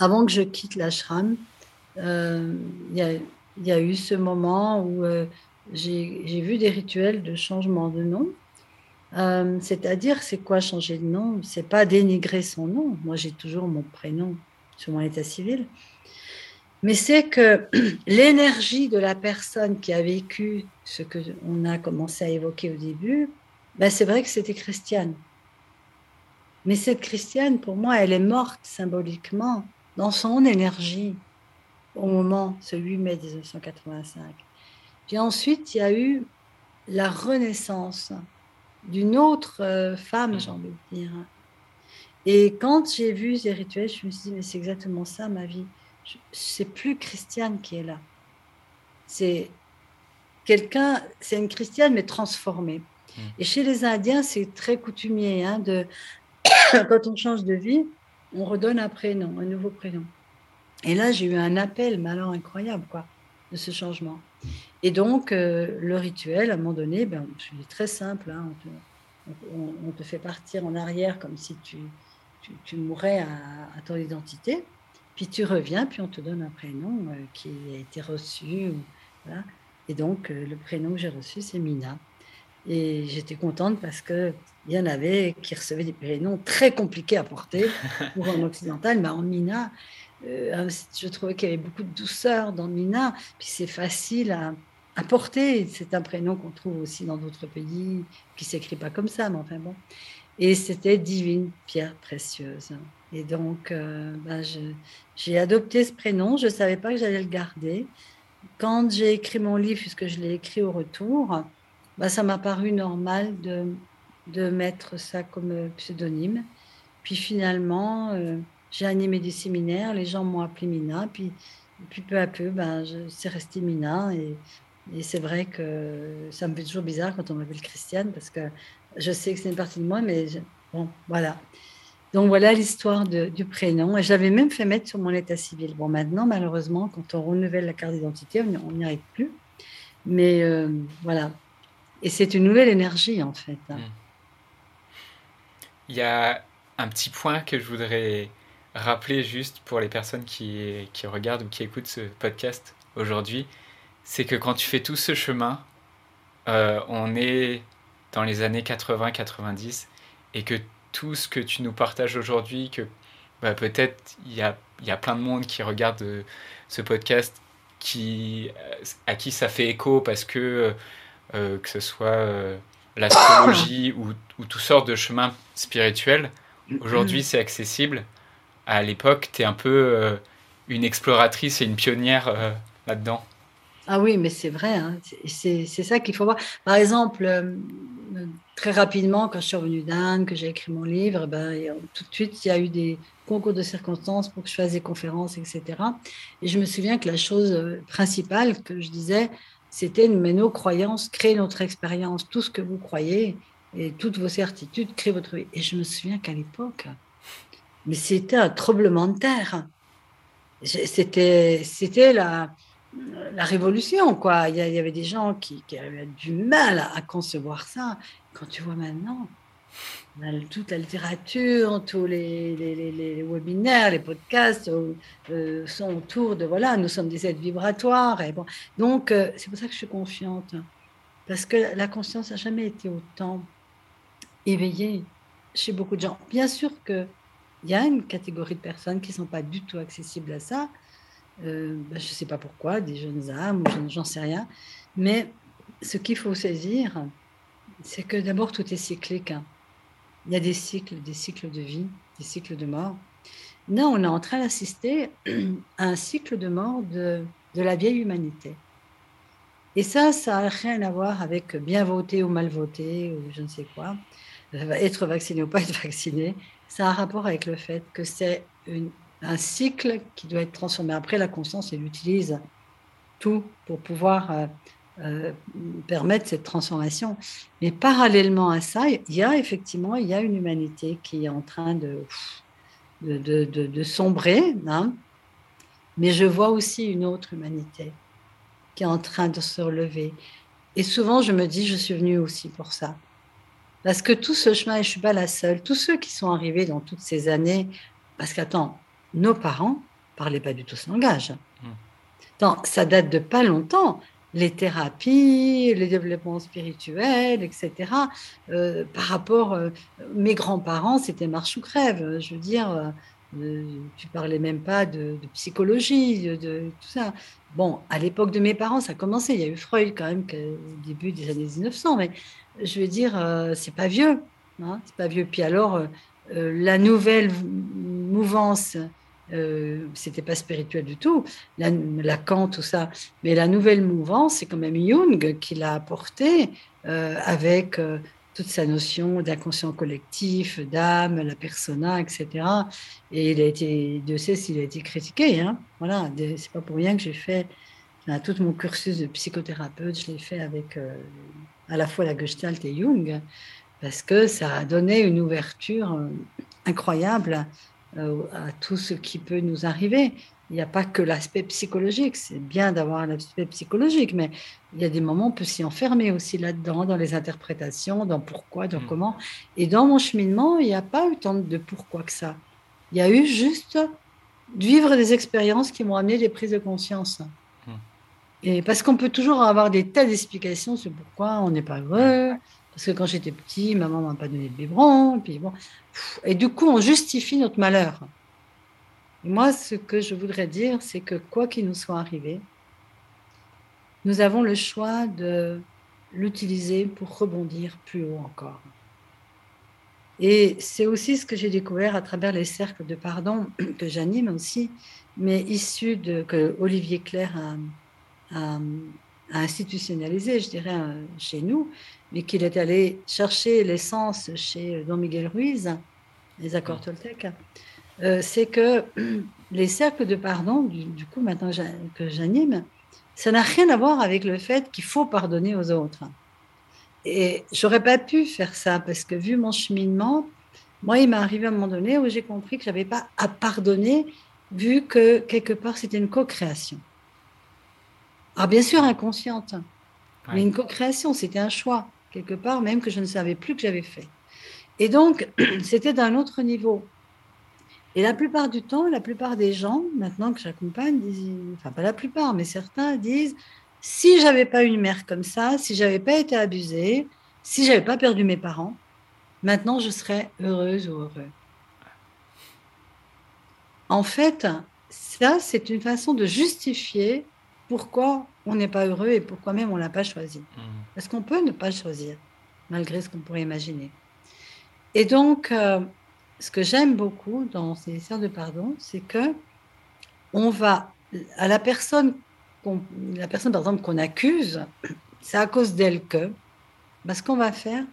Avant que je quitte l'ashram, euh, il y, a eu ce moment où euh, j'ai vu des rituels de changement de nom. C'est-à-dire, c'est quoi changer de nom? C'est pas dénigrer son nom. Moi, j'ai toujours mon prénom sur mon état civil. Mais c'est que l'énergie de la personne qui a vécu ce que on a commencé à évoquer au début, ben c'est vrai que c'était Christiane. Mais cette Christiane, pour moi, elle est morte symboliquement dans son énergie au moment, ce 8 mai 1985. Puis ensuite, il y a eu la renaissance d'une autre euh, femme, j'ai envie de dire. Et quand j'ai vu ces rituels, je me suis dit, mais c'est exactement ça ma vie c'est plus Christiane qui est là. C'est quelqu'un, c'est une Christiane mais transformée. Hmm. Et chez les Indiens, c'est très coutumier hein, de quand on change de vie, on redonne un prénom, un nouveau prénom. Et là, j'ai eu un appel, alors incroyable, quoi, de ce changement. Et donc, euh, le rituel, à un moment donné, ben, c'est très simple. Hein, on, te, fait partir en arrière comme si tu, tu, mourais à ton identité. Puis tu reviens, puis on te donne un prénom euh, qui a été reçu. Et donc, euh, le prénom que j'ai reçu, c'est Mina. Et j'étais contente parce qu'il y en avait qui recevaient des prénoms très compliqués à porter pour un occidental. Mais en Mina, euh, je trouvais qu'il y avait beaucoup de douceur dans Mina. Puis c'est facile à, à porter. C'est un prénom qu'on trouve aussi dans d'autres pays, qui ne s'écrit pas comme ça, mais enfin bon. Et c'était divine, pierre précieuse. Et donc, euh, ben, j'ai adopté ce prénom. Je ne savais pas que j'allais le garder. Quand j'ai écrit mon livre, puisque je l'ai écrit au retour, ben, ça m'a paru normal de, de mettre ça comme pseudonyme. Puis finalement, euh, j'ai animé des séminaires, les gens m'ont appelé Mina, puis, puis peu à peu, ben, c'est resté Mina. Et, c'est vrai que ça me fait toujours bizarre quand on m'appelle Christiane, parce que je sais que c'est une partie de moi, mais bon, voilà. Donc voilà l'histoire du prénom. Et j'avais même fait mettre sur mon état civil. Bon, maintenant, malheureusement, quand on renouvelle la carte d'identité, on n'y arrive plus. Mais euh, voilà. Et c'est une nouvelle énergie, en fait. Hein. Il y a un petit point que je voudrais rappeler juste pour les personnes qui, qui regardent ou qui écoutent ce podcast aujourd'hui, c'est que quand tu fais tout ce chemin, euh, on est dans les années 80-90 et que tout ce que tu nous partages aujourd'hui, que bah, peut-être il y a, y a plein de monde qui regarde euh, ce podcast qui, à qui ça fait écho parce que euh, que ce soit l'astrologie ou, ou toutes sortes de chemins spirituels, aujourd'hui c'est accessible. À l'époque, tu es un peu une exploratrice et une pionnière là-dedans. Ah oui, mais c'est vrai, hein. c'est ça qu'il faut voir. Par exemple, euh, très rapidement, quand je suis revenue d'Inde, que j'ai écrit mon livre, ben, tout de suite, il y a eu des concours de circonstances pour que je fasse des conférences, etc. Et je me souviens que la chose euh, principale que je disais, c'était mais nos croyances créent notre expérience. Tout ce que vous croyez et toutes vos certitudes créent votre vie. Et je me souviens qu'à l'époque, mais c'était un tremblement de terre. C'était la la révolution, quoi. Il y, avait des gens qui, avaient du mal à, concevoir ça. Quand tu vois maintenant, toute la littérature, tous les, webinaires, les podcasts euh, euh, sont autour de, voilà, nous sommes des êtres vibratoires. Donc, euh, c'est pour ça que je suis confiante. Parce que la conscience n'a jamais été autant éveillée chez beaucoup de gens. Bien sûr qu'il y a une catégorie de personnes qui ne sont pas du tout accessibles à ça, bah, je ne sais pas pourquoi, des jeunes âmes, j'en sais rien. Mais ce qu'il faut saisir, c'est que d'abord, tout est cyclique. Hein. Il y a des cycles, des cycles de vie, des cycles de mort. Là, on est en train d'assister à un cycle de mort de, de la vieille humanité. Et ça, ça n'a rien à voir avec bien voter ou mal voter ou je ne sais quoi, euh, être vacciné ou pas être vacciné. Ça a un rapport avec le fait que c'est un cycle qui doit être transformé. Après, la conscience, elle utilise tout pour pouvoir euh, permettre cette transformation. Mais parallèlement à ça, il y a effectivement il y a une humanité qui est en train de, de, de, de, sombrer. Hein. Mais je vois aussi une autre humanité qui est en train de se relever. Et souvent, je me dis, je suis venue aussi pour ça. Parce que tout ce chemin, et je ne suis pas la seule, tous ceux qui sont arrivés dans toutes ces années, parce qu'attends, nos parents parlaient pas du tout ce langage. Hmm. ça date de pas longtemps. Les thérapies, les développements spirituels, etc. Euh, par rapport, euh, mes grands-parents, c'était marche ou crève. Je veux dire, euh, tu parlais même pas de, psychologie, de, tout ça. Bon, à l'époque de mes parents, ça a commencé. Il y a eu Freud quand même au début des années 1900, mais je veux dire, c'est pas vieux. Hein, c'est pas vieux. Puis alors, la nouvelle mouvance euh, c'était pas spirituel du tout, la, Lacan, tout ça. Mais la nouvelle mouvance, c'est quand même Jung qui l'a apporté euh, avec euh, toute sa notion d'inconscient collectif, d'âme, la persona, etc. Et il a été, Dieu sait s'il a été critiqué. Hein. Voilà, c'est pas pour rien que j'ai fait tout mon cursus de psychothérapeute, je l'ai fait avec à la fois la Gestalt et Jung, parce que ça a donné une ouverture incroyable euh, à tout ce qui peut nous arriver. Il n'y a pas que l'aspect psychologique. C'est bien d'avoir l'aspect psychologique, mais il y a des moments où on peut s'y enfermer aussi là-dedans, dans les interprétations, dans pourquoi, dans mm. comment. Et dans mon cheminement, il n'y a pas eu tant de pourquoi que ça. Il y a eu juste de vivre des expériences qui m'ont amené des prises de conscience. Mm. Et parce qu'on peut toujours avoir des tas d'explications sur pourquoi on n'est pas heureux, parce que quand j'étais petit, maman m'a pas donné de biberon. Puis bon. Et du coup, on justifie notre malheur. moi, ce que je voudrais dire, c'est que quoi qu'il nous soit arrivé, nous avons le choix de l'utiliser pour rebondir plus haut encore. Et c'est aussi ce que j'ai découvert à travers les cercles de pardon que j'anime aussi, mais issus de que Olivier Claire a institutionnalisé, je dirais, chez nous, mais qu'il est allé chercher l'essence chez Don Miguel Ruiz, les accords toltecs, euh, c'est que les cercles de pardon, du, coup maintenant que j'anime, ça n'a rien à voir avec le fait qu'il faut pardonner aux autres. Et j'aurais pas pu faire ça parce que vu mon cheminement, moi, il m'est arrivé à un moment donné où j'ai compris que j'avais pas à pardonner vu que quelque part c'était une co-création. Alors bien sûr inconsciente, mais une co-création, c'était un choix quelque part, même que je ne savais plus que j'avais fait. Et donc, c'était d'un autre niveau. Et la plupart du temps, la plupart des gens, maintenant que j'accompagne, enfin pas la plupart, mais certains disent, si j'avais pas une mère comme ça, si j'avais pas été abusée, si j'avais pas perdu mes parents, maintenant je serais heureuse ou heureux. En fait, ça, c'est une façon de justifier pourquoi on n'est pas heureux et pourquoi même on ne l'a pas choisi. Mmh. Parce qu'on peut ne pas choisir, malgré ce qu'on pourrait imaginer. Et donc, euh, ce que j'aime beaucoup dans ces histoires de pardon, c'est que on va à la personne, la personne par exemple qu'on accuse, c'est à cause d'elle que, bah, ce qu'on va faire,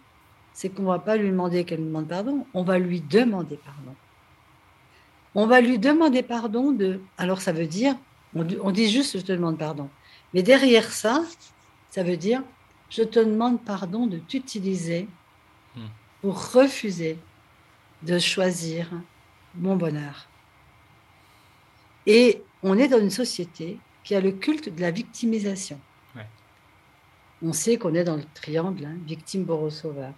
c'est qu'on va pas lui demander qu'elle nous demande pardon, on va lui demander pardon. On va lui demander pardon de. Alors ça veut dire, on, dit juste je te demande pardon. Mais derrière ça, ça veut dire je te demande pardon de t'utiliser hmm. pour refuser de choisir mon bonheur. Et on est dans une société qui a le culte de la victimisation. On sait qu'on est dans le triangle, hein, victime, bourreau, sauveur.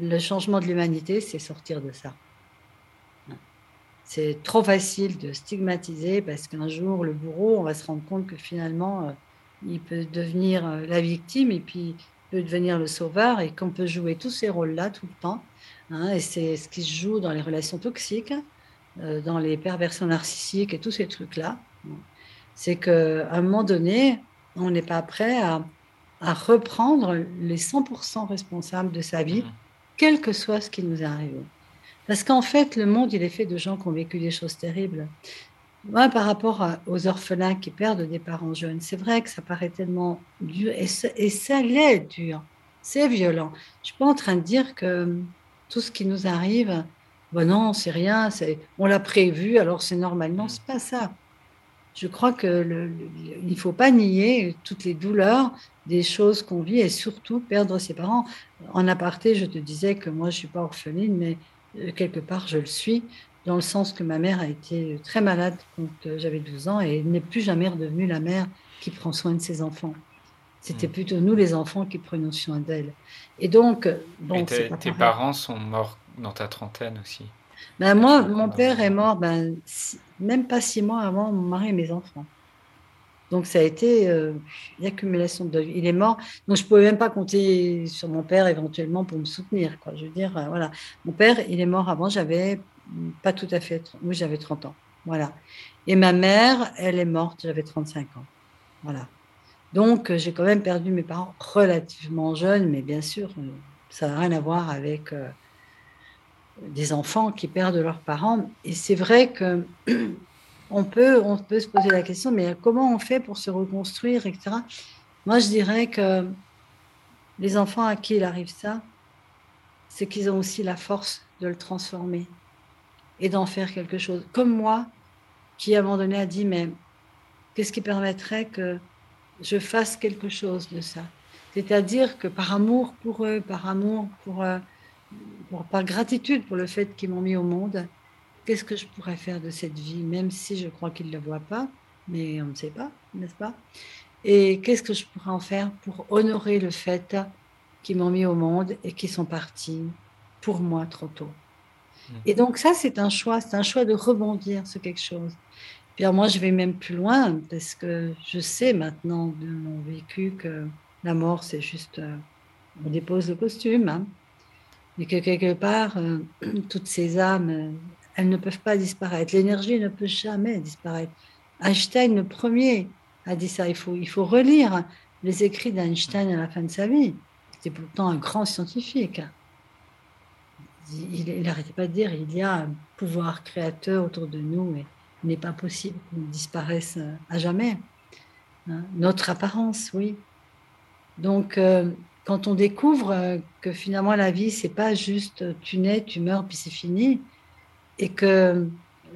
Le changement de l'humanité, c'est sortir de ça. C'est trop facile de stigmatiser parce qu'un jour, le bourreau, on va se rendre compte que finalement, euh, il peut devenir euh, la victime et puis peut devenir le sauveur et qu'on peut jouer tous ces rôles-là tout le temps. Hein, et c'est ce qui se joue dans les relations toxiques, euh, dans les perversions narcissiques et tous ces trucs-là. C'est qu'à un moment donné, on n'est pas prêt à, à, reprendre les 100% responsables de sa vie, mmh. quel que soit ce qui nous est arrivé. Parce qu'en fait, le monde, il est fait de gens qui ont vécu des choses terribles. Moi, par rapport aux orphelins qui perdent des parents jeunes, c'est vrai que ça paraît tellement dur, et, ça l'est dur, c'est violent. Je suis pas en train de dire que tout ce qui nous arrive, bon non, c'est rien, on l'a prévu, alors c'est normal. Non, c'est pas ça. Je crois que il ne faut pas nier toutes les douleurs des choses qu'on vit et surtout perdre ses parents. En aparté, je te disais que moi, je suis pas orpheline, mais quelque part, je le suis dans le sens que ma mère a été très malade quand euh, j'avais 12 ans et n'est plus jamais redevenue la mère qui prend soin de ses enfants. C'était hmm. plutôt nous, les enfants, qui prenions soin d'elle. Et donc, bon, tes parents sont morts dans ta trentaine aussi ben, Moi, mon père est mort ben, même pas six mois avant mon mari et mes enfants. Donc, ça a été euh, une accumulation de Il est mort. Donc, je ne pouvais même pas compter sur mon père éventuellement pour me soutenir. Quoi. Je veux dire, euh, voilà. Mon père, il est mort avant, j'avais pas tout à fait. Oui, j'avais 30 ans. Voilà. Et ma mère, elle est morte, j'avais 35 ans. Voilà. Donc, euh, j'ai quand même perdu mes parents relativement jeunes, mais bien sûr, euh, ça n'a rien à voir avec des enfants qui perdent leurs parents. Et c'est vrai que on peut, on peut se poser la question, mais comment on fait pour se reconstruire, etc. Moi, je dirais que les enfants à qui il arrive ça, c'est qu'ils ont aussi la force de le transformer et d'en faire quelque chose. Comme moi, qui à un moment donné a dit, mais qu'est-ce qui permettrait que je fasse quelque chose de ça? C'est-à-dire que par amour pour eux, par amour pour, eux, par gratitude pour le fait qu'ils m'ont mis au monde, qu'est-ce que je pourrais faire de cette vie, même si je crois qu'ils ne le voient pas, mais on ne sait pas, n'est-ce pas? Et qu'est-ce que je pourrais en faire pour honorer le fait qu'ils m'ont mis au monde et qu'ils sont partis pour moi trop tôt? Et donc ça, c'est un choix, c'est un choix de rebondir sur quelque chose. Puis moi, je vais même plus loin parce que je sais maintenant de mon vécu que la mort, c'est juste, euh, on dépose le costume, hein, et que quelque part, euh, toutes ces âmes, elles ne peuvent pas disparaître. L'énergie ne peut jamais disparaître. Einstein, le premier, a dit ça. Il faut, il faut relire les écrits d'Einstein à la fin de sa vie. C'était pourtant un grand scientifique. Il n'arrêtait pas de dire il y a un pouvoir créateur autour de nous et il n'est pas possible qu'on disparaisse euh, à jamais. Hein. Notre apparence, oui. Donc, euh, quand on découvre euh, que finalement la vie, c'est pas juste tu nais, tu meurs, puis c'est fini, et que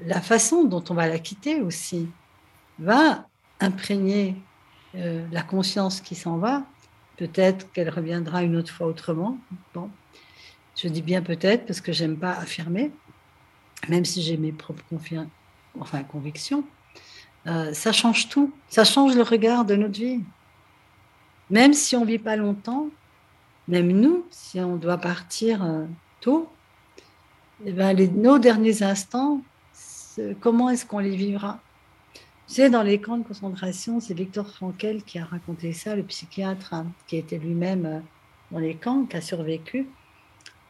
la façon dont on va la quitter aussi va imprégner la conscience qui s'en va. Peut-être qu'elle reviendra une autre fois autrement. Bon, je dis bien peut-être parce que j'aime pas affirmer, même si j'ai mes propres convictions. Euh, ça change tout. Ça change le regard de notre vie. Même si on vit pas longtemps, même nous, si on doit partir euh, tôt, eh ben, nos derniers instants, comment est-ce qu'on les vivra? Tu sais, dans les camps de concentration, c'est Victor Frankel qui a raconté ça, le psychiatre hein, qui était lui-même euh, dans les camps, qui a survécu.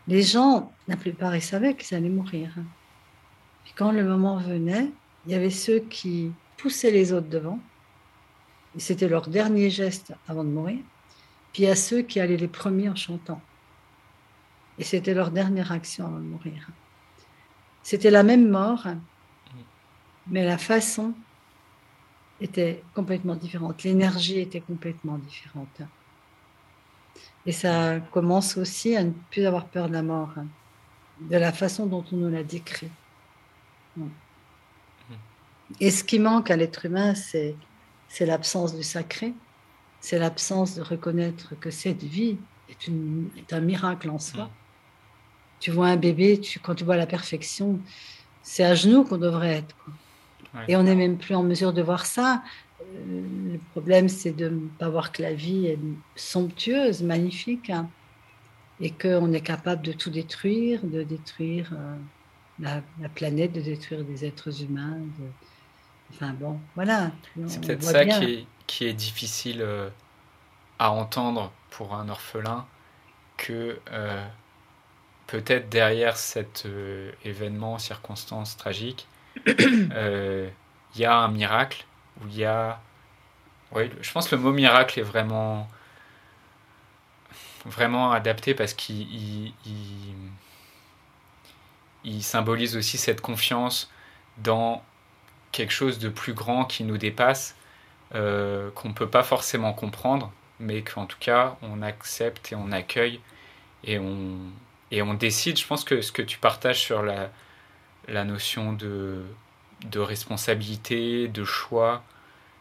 Les gens, la plupart, ils savaient qu'ils allaient mourir. Puis quand le moment venait, il y avait ceux qui poussaient les autres devant. C'était leur dernier geste avant de mourir. Puis il y a ceux qui allaient les premiers en chantant. Et c'était leur dernière action avant de mourir. C'était la même mort, mais la façon était complètement différente. L'énergie était complètement différente. Et ça commence aussi à ne plus avoir peur de la mort, de la façon dont on nous l'a décrit. Et ce qui manque à l'être humain, c'est, c'est l'absence du sacré, c'est l'absence de reconnaître que cette vie est, un miracle en soi. Tu vois un bébé, tu, quand tu vois la perfection, c'est à genoux qu'on devrait être. Et on n'est même plus en mesure de voir ça. Euh, le problème, c'est de ne pas voir que la vie est somptueuse, magnifique, hein, et qu'on est capable de tout détruire, de détruire euh, la, planète, de détruire des êtres humains. Enfin bon, voilà. C'est peut-être ça qui est, qui est, difficile euh, à entendre pour un orphelin, que peut-être derrière cet euh, événement, circonstance tragique, euh, il y a un miracle, où il y a... Oui, je pense que le mot miracle est vraiment, vraiment adapté parce qu'il il, symbolise aussi cette confiance dans quelque chose de plus grand qui nous dépasse, euh, qu'on ne peut pas forcément comprendre, mais qu'en tout cas on accepte et on accueille et on, et on décide, je pense que ce que tu partages sur la, la notion de, de responsabilité, de choix,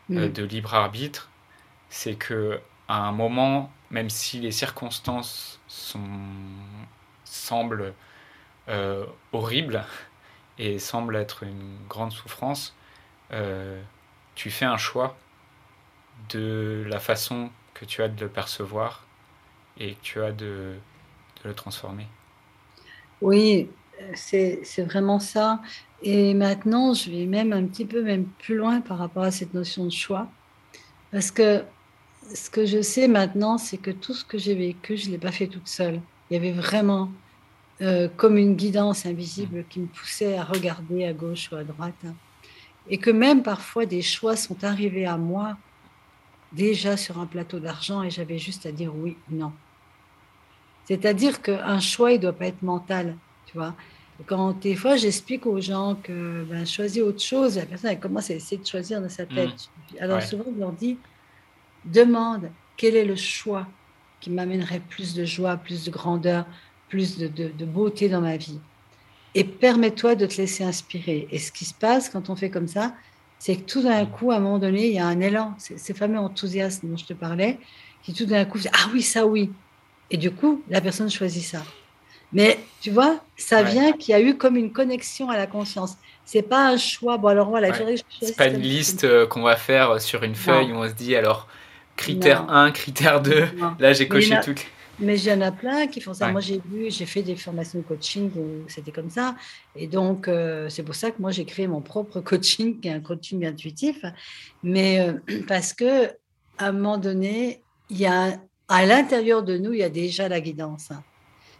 euh, mm. de libre arbitre, c'est que à un moment, même si les circonstances sont, semblent euh, horribles et semblent être une grande souffrance, euh, tu fais un choix de la façon que tu as de le percevoir et que tu as de, de le transformer. Oui, c'est vraiment ça. Et maintenant, je vais même un petit peu même plus loin par rapport à cette notion de choix. Parce que ce que je sais maintenant, c'est que tout ce que j'ai vécu, je ne l'ai pas fait toute seule. Il y avait vraiment euh, comme une guidance invisible qui me poussait à regarder à gauche ou à droite. Et que même parfois des choix sont arrivés à moi déjà sur un plateau d'argent et j'avais juste à dire oui, non. C'est-à-dire qu'un choix, il ne doit pas être mental, tu vois. Quand des fois, j'explique aux gens que ben, choisir autre chose, la personne elle commence à essayer de choisir dans sa tête. Mmh. Alors souvent, je leur dis, demande quel est le choix qui m'amènerait plus de joie, plus de grandeur, plus de, de, beauté dans ma vie. Et permets-toi de te laisser inspirer. Et ce qui se passe quand on fait comme ça, c'est que tout d'un mmh. coup, à un moment donné, il y a un élan, ces fameux enthousiasmes dont je te parlais, qui tout d'un coup, ah oui, ça oui, et du coup, la personne choisit ça. Mais tu vois, ça vient qu'il y a eu comme une connexion à la conscience. C'est pas un choix. Bon, alors voilà, ouais. C'est pas une liste euh, qu'on va faire euh, sur une feuille où on se dit alors critère 1, critère 2. Là, j'ai coché tout. Mais il y en a plein qui font ça. Moi, j'ai vu, j'ai fait des formations de coaching où c'était comme ça. Et donc, euh, c'est pour ça que moi, j'ai créé mon propre coaching, qui est un coaching intuitif. Mais parce que à un moment donné, il y a à l'intérieur de nous, il y a déjà la guidance.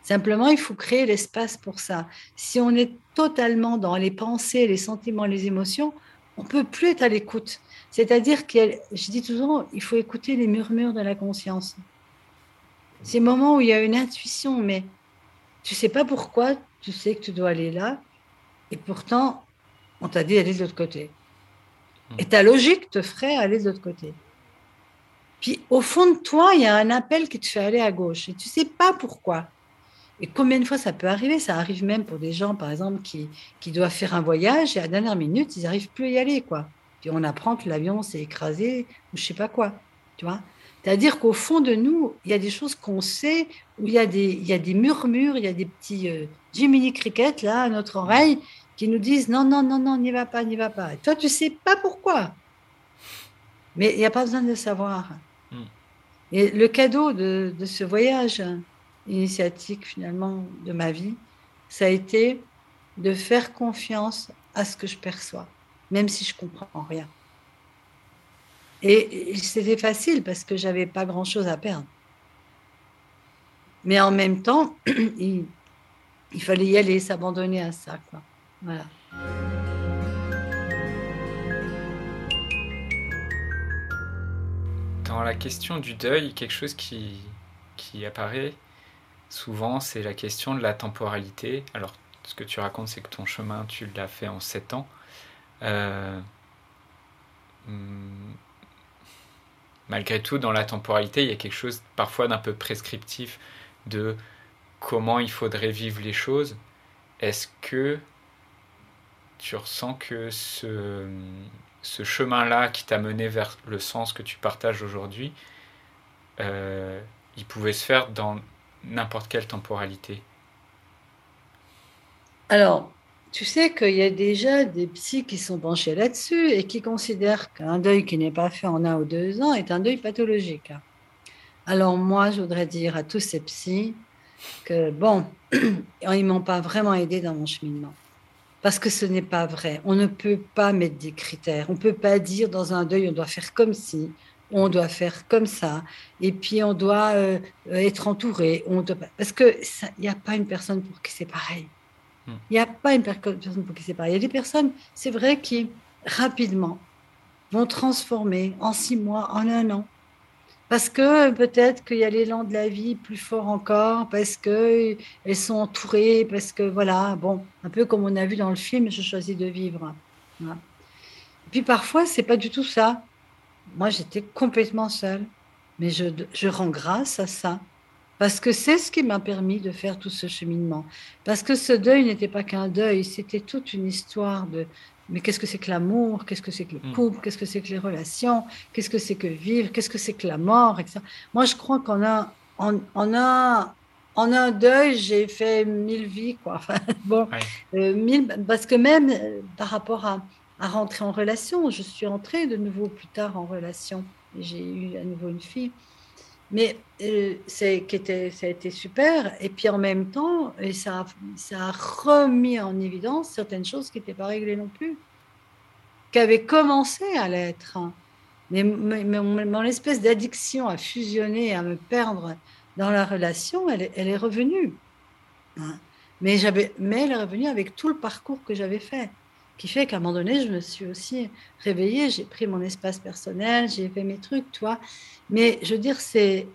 Simplement, il faut créer l'espace pour ça. Si on est totalement dans les pensées, les sentiments, les émotions, on peut plus être à l'écoute. C'est-à-dire que, je dis toujours, il faut écouter les murmures de la conscience. Ces moments où il y a une intuition, mais tu sais pas pourquoi, tu sais que tu dois aller là, et pourtant, on t'a dit d'aller de l'autre côté. Et ta logique te ferait aller de l'autre côté. Puis au fond de toi, il y a un appel qui te fait aller à gauche et tu sais pas pourquoi. Et combien de fois ça peut arriver? Ça arrive même pour des gens, par exemple, qui, qui doivent faire un voyage et à la dernière minute, ils n'arrivent plus à y aller. quoi. Puis on apprend que l'avion s'est écrasé ou je sais pas quoi. Tu vois C'est-à-dire qu'au fond de nous, il y a des choses qu'on sait, où il y, a des, y a des murmures, il y a des petits euh, Jiminy Cricket là à notre oreille qui nous disent non, non, non, non, n'y va pas, n'y va pas. Et toi, tu sais pas pourquoi. Mais il n'y a pas besoin de le savoir. Et le cadeau de, ce voyage initiatique finalement de ma vie, ça a été de faire confiance à ce que je perçois, même si je comprends rien. Et, c'était facile parce que j'avais pas grand-chose à perdre. Mais en même temps, il, il fallait y aller, s'abandonner à ça. Quoi. Voilà. Dans la question du deuil, quelque chose qui, qui apparaît souvent, c'est la question de la temporalité. Alors, ce que tu racontes, c'est que ton chemin, tu l'as fait en sept ans. Euh, hmm, malgré tout, dans la temporalité, il y a quelque chose parfois d'un peu prescriptif de comment il faudrait vivre les choses. Est-ce que tu ressens que ce, ce chemin-là qui t'a mené vers le sens que tu partages aujourd'hui, euh, il pouvait se faire dans n'importe quelle temporalité Alors, tu sais qu'il y a déjà des psys qui sont penchés là-dessus et qui considèrent qu'un deuil qui n'est pas fait en un ou deux ans est un deuil pathologique. Alors moi, je voudrais dire à tous ces psys que, bon, ils m'ont pas vraiment aidé dans mon cheminement parce que ce n'est pas vrai. On ne peut pas mettre des critères. On ne peut pas dire dans un deuil, on doit faire comme si, on doit faire comme ça, et puis on doit euh, être entouré. On doit... Parce qu'il n'y a pas une personne pour qui c'est pareil. Hmm. Il n'y a pas une personne pour qui c'est pareil. Il y a des personnes, c'est vrai, qui rapidement vont transformer en six mois, en un an, parce que peut-être qu'il y a l'élan de la vie plus fort encore, parce qu'elles sont entourées, parce que voilà, bon, un peu comme on a vu dans le film, je choisis de vivre. Puis parfois, c'est pas du tout ça. Moi, j'étais complètement seule, mais je, je rends grâce à ça. Parce que c'est ce qui m'a permis de faire tout ce cheminement. Parce que ce deuil n'était pas qu'un deuil, c'était toute une histoire de, mais qu'est-ce que c'est que l'amour? Qu'est-ce que c'est que le hmm. couple? Qu'est-ce que c'est que les relations? Qu'est-ce que c'est que vivre? Qu'est-ce que c'est que la mort Moi, je crois qu'en a, en, a, en un deuil, j'ai fait mille vies, quoi. bon, euh, mille, parce que même euh, par rapport à, à, rentrer en relation, je suis entrée de nouveau plus tard en relation. J'ai eu à nouveau une fille. Mais euh, ça a été super. Et puis en même temps, et ça, ça a remis en évidence certaines choses qui n'étaient pas réglées non plus, qui avaient commencé à l'être. Mais, mon, espèce d'addiction à fusionner, à me perdre dans la relation, elle, elle est revenue. Hein. Mais, j'avais, mais elle est revenue avec tout le parcours que j'avais fait qui fait qu'à un moment donné, je me suis aussi réveillée, j'ai pris mon espace personnel, j'ai fait mes trucs, toi. Mais je veux dire, c'est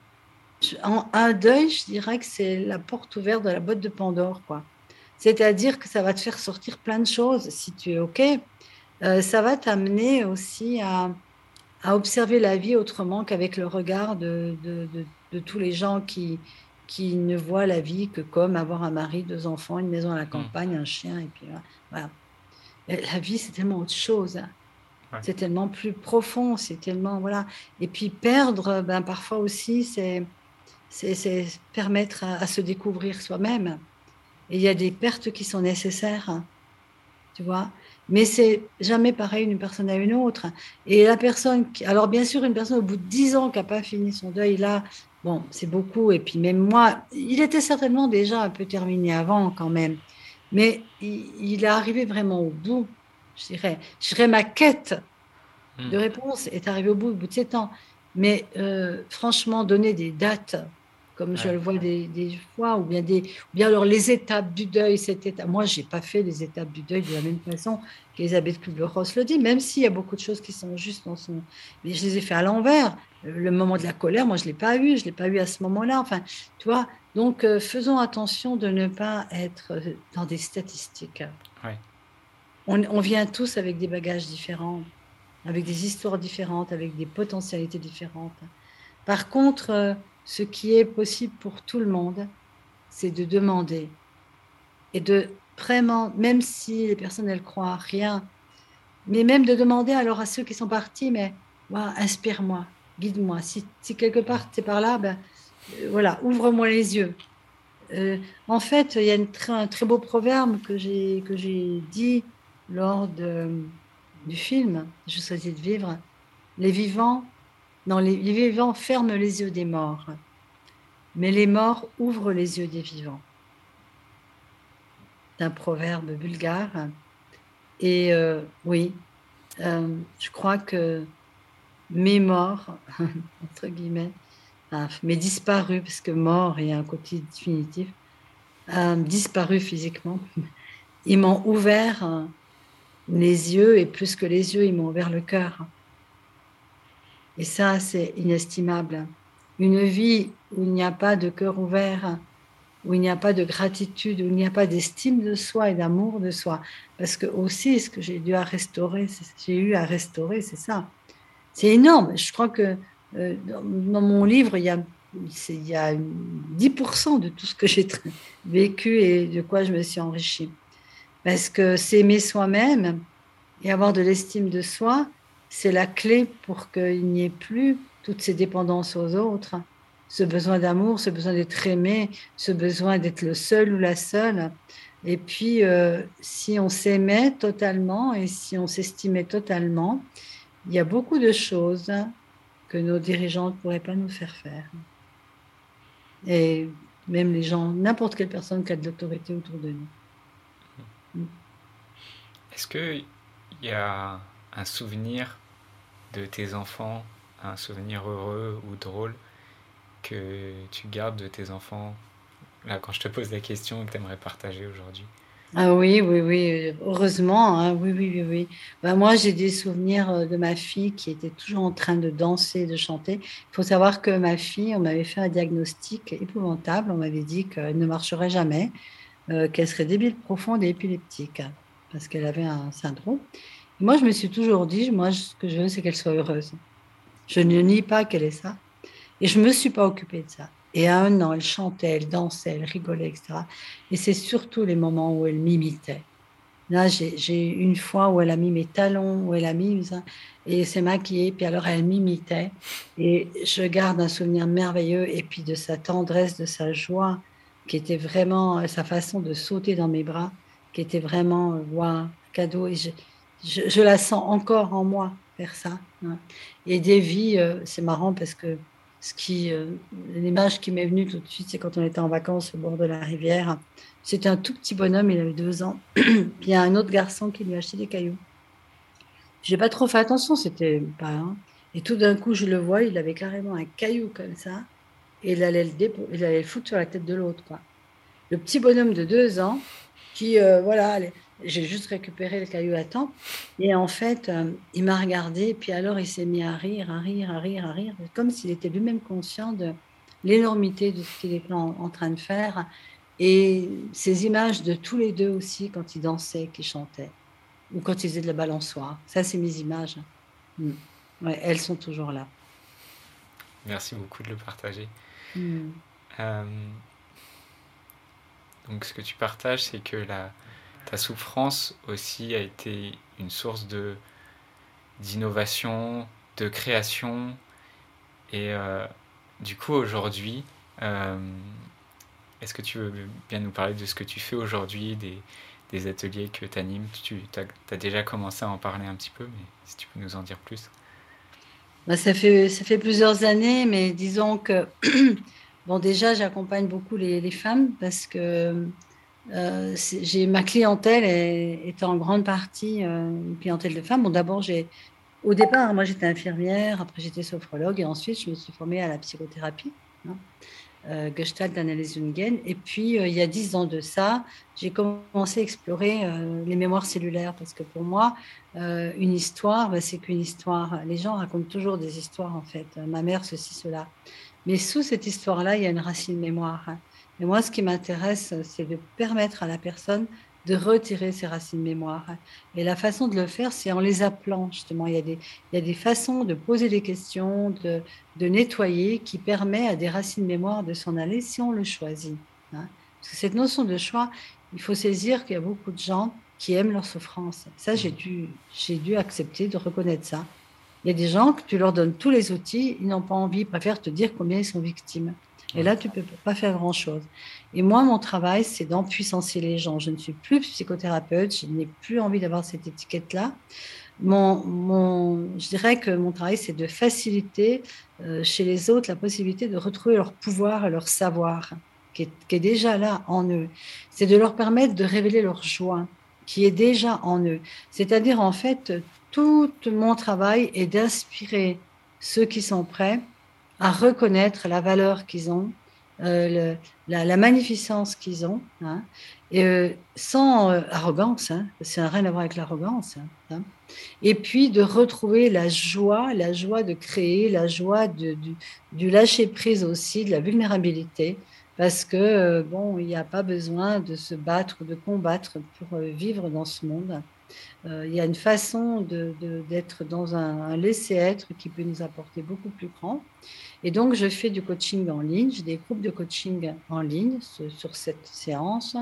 en un deuil, je dirais que c'est la porte ouverte de la boîte de Pandore, quoi. C'est-à-dire que ça va te faire sortir plein de choses si tu es OK. Euh, ça va t'amener aussi à, à, observer la vie autrement qu'avec le regard de, de, de, tous les gens qui, qui ne voient la vie que comme avoir un mari, deux enfants, une maison à la mmh. campagne, un chien, et puis voilà. La vie, c'est tellement autre chose. C'est tellement plus profond, c'est tellement voilà. Et puis perdre, ben parfois aussi, c'est c'est permettre à, se découvrir soi-même. Et il y a des pertes qui sont nécessaires, tu vois. Mais c'est jamais pareil d'une personne à une autre. Et la personne, qui, alors bien sûr, une personne au bout de dix ans qui n'a pas fini son deuil, là, bon, c'est beaucoup. Et puis même moi, il était certainement déjà un peu terminé avant quand même. Mais il, il est arrivé vraiment au bout je dirais. Je dirais ma quête de hmm. réponse est arrivée au bout, au bout de sept ans. Mais euh, franchement, donner des dates, comme je le vois des, fois, ou bien, des, ou bien alors les étapes du deuil, cette étape. Moi, je n'ai pas fait les étapes du deuil de la même façon qu'Elisabeth Kubler-Ross le dit, même s'il y a beaucoup de choses qui sont justes dans son. Mais je les ai fait à l'envers. Le moment de la colère, moi, je ne l'ai pas eu, je ne l'ai pas eu à ce moment-là. Enfin, tu vois, donc euh, faisons attention de ne pas être dans des statistiques. Ouais on, vient tous avec des bagages différents, avec des histoires différentes, avec des potentialités différentes. Par contre, euh, ce qui est possible pour tout le monde, c'est de demander et de vraiment, même si les personnes elles croient à rien, mais même de demander alors à ceux qui sont partis, mais inspire-moi, guide-moi. Si, quelque part c'est par là, ben, euh, voilà, ouvre-moi les yeux. Euh, en fait, il y a un très beau proverbe que j'ai dit lors du film Je choisis de vivre, les vivants, non, les, vivants ferment les yeux des morts, mais les morts ouvrent les yeux des vivants. C'est un proverbe bulgare. Et euh, oui, euh, je crois que mes morts, entre guillemets, mes disparus, parce que mort est un côté définitif, euh, disparus physiquement, ils m'ont ouvert les yeux, et plus que les yeux, ils m'ont ouvert le cœur. Et ça, c'est inestimable. Une vie où il n'y a pas de cœur ouvert, où il n'y a pas de gratitude, où il n'y a pas d'estime de soi et d'amour de soi. Parce que aussi, ce que j'ai dû à restaurer, j'ai eu à restaurer, c'est ça. C'est énorme. Je crois que euh, dans, mon livre, il y a, il y a 10% de tout ce que j'ai vécu et de quoi je me suis enrichie. Parce que s'aimer soi-même et avoir de l'estime de soi, c'est la clé pour qu'il n'y ait plus toutes ces dépendances aux autres ce besoin d'amour, ce besoin d'être aimé, ce besoin d'être le seul ou la seule. Et puis, euh, si on s'aimait totalement et si on s'estimait totalement, il y a beaucoup de choses que nos dirigeants ne pourraient pas nous faire faire. Et même les gens, n'importe quelle personne qui a de l'autorité autour de nous. Est-ce qu'il y a un souvenir de tes enfants, un souvenir heureux ou drôle que tu gardes de tes enfants? Là, quand je te pose la question, que tu aimerais partager aujourd'hui ah oui, oui, oui, heureusement, hein, oui, oui, oui, oui. Ben, moi, j'ai des souvenirs euh, de ma fille qui était toujours en train de danser, de chanter. Il faut savoir que ma fille, on m'avait fait un diagnostic épouvantable. On m'avait dit qu'elle ne marcherait jamais, euh, qu'elle serait débile profonde et épileptique, parce qu'elle avait un syndrome. moi, je me suis toujours dit, moi, ce que je veux, c'est qu'elle soit heureuse. Je ne nie pas qu'elle est ça. Et je ne me suis pas occupée de ça. Et à un an, elle chantait, elle dansait, elle rigolait, etc. Et c'est surtout les moments où elle m'imitait. Là, j'ai une fois où elle a mis mes talons, où elle a mis et s'est maquillée, puis alors elle m'imitait. Et je garde un souvenir merveilleux, et puis de sa tendresse, de sa joie, qui était vraiment sa façon de sauter dans mes bras, qui était vraiment, euh, cadeau. Et je, la sens encore en moi faire ça. Hein. Et des euh, c'est marrant parce que ce qui, euh, l'image qui m'est venue tout de suite, c'est quand on était en vacances au bord de la rivière. C'était un tout petit bonhomme, il avait deux ans. Puis il y a un autre garçon qui lui a acheté des cailloux. J'ai pas trop fait attention, c'était pas. Hein. Et tout d'un coup, je le vois, il avait carrément un caillou comme ça, et il allait le, il allait le foutre sur la tête de l'autre, quoi. Le petit bonhomme de deux ans, qui, euh, voilà, j'ai juste récupéré le caillou à temps. Et en fait, euh, il m'a regardé, puis alors il s'est mis à rire, à rire, à rire, à rire, comme s'il était lui-même conscient de l'énormité de ce qu'il était en, train de faire. Et ces images de tous les deux aussi, quand ils dansaient, qu'ils chantaient, ou quand ils faisaient de la balançoire. Ça, c'est mes images. Mm. Ouais, elles sont toujours là. Merci beaucoup de le partager. Mm. Euh, donc, ce que tu partages, c'est que la ta souffrance aussi a été une source de d'innovation, de création. Et euh, du coup, aujourd'hui, euh, est-ce que tu veux bien nous parler de ce que tu fais aujourd'hui, des, des, ateliers que tu animes Tu as, déjà commencé à en parler un petit peu, mais si tu peux nous en dire plus. Bah, ça, fait, ça fait plusieurs années, mais disons que, bon, déjà, j'accompagne beaucoup les, les, femmes parce que euh, j'ai ma clientèle est, en grande partie euh, une clientèle de femmes. Bon, d'abord, j'ai au départ, moi j'étais infirmière, après j'étais sophrologue et ensuite je me suis formée à la psychothérapie, hein, euh, Gestalt d'analyse Jungen. Et puis il y a dix ans de ça, j'ai commencé à explorer les mémoires cellulaires parce que pour moi, une histoire, bah, c'est qu'une histoire. Les gens racontent toujours des histoires en fait. Ma mère, ceci, cela. Mais sous cette histoire-là, il y a une racine mémoire. Hein. Et moi, ce qui m'intéresse, c'est de permettre à la personne de retirer ses racines mémoire. Et la façon de le faire, c'est en les appelant, justement. Il y, a des, il y a des façons de poser des questions, de, de nettoyer, qui permet à des racines mémoire de s'en aller si on le choisit. Hein. Parce que cette notion de choix, il faut saisir qu'il y a beaucoup de gens qui aiment leur souffrance. Ça, j'ai dû, j'ai dû accepter de reconnaître ça. Il y a des gens que tu leur donnes tous les outils, ils n'ont pas envie, ils préfèrent te dire combien ils sont victimes. Et là, tu peux pas faire grand-chose. Et moi, mon travail, c'est d'empuissancer les gens. Je ne suis plus psychothérapeute, je n'ai plus envie d'avoir cette étiquette-là. Mon, mon, je dirais que mon travail, c'est de faciliter euh, chez les autres la possibilité de retrouver leur pouvoir et leur savoir, qui est déjà là en eux. C'est de leur permettre de révéler leur joie, qui est déjà en eux. C'est-à-dire, en fait, tout mon travail est d'inspirer ceux qui sont prêts à reconnaître la valeur qu'ils ont, euh, la, magnificence qu'ils ont, hein, et, euh, sans euh, arrogance, hein, ça n'a rien à voir avec l'arrogance, hein, et puis de retrouver la joie, la joie de créer, la joie de, du, du lâcher-prise aussi, de la vulnérabilité, parce que, bon, il n'y a pas besoin de se battre, de combattre pour vivre dans ce monde. Il y a une façon d'être dans un, un laisser-être qui peut nous apporter beaucoup plus grand. Et donc, je fais du coaching en ligne, j'ai des groupes de coaching en ligne sur cette séance.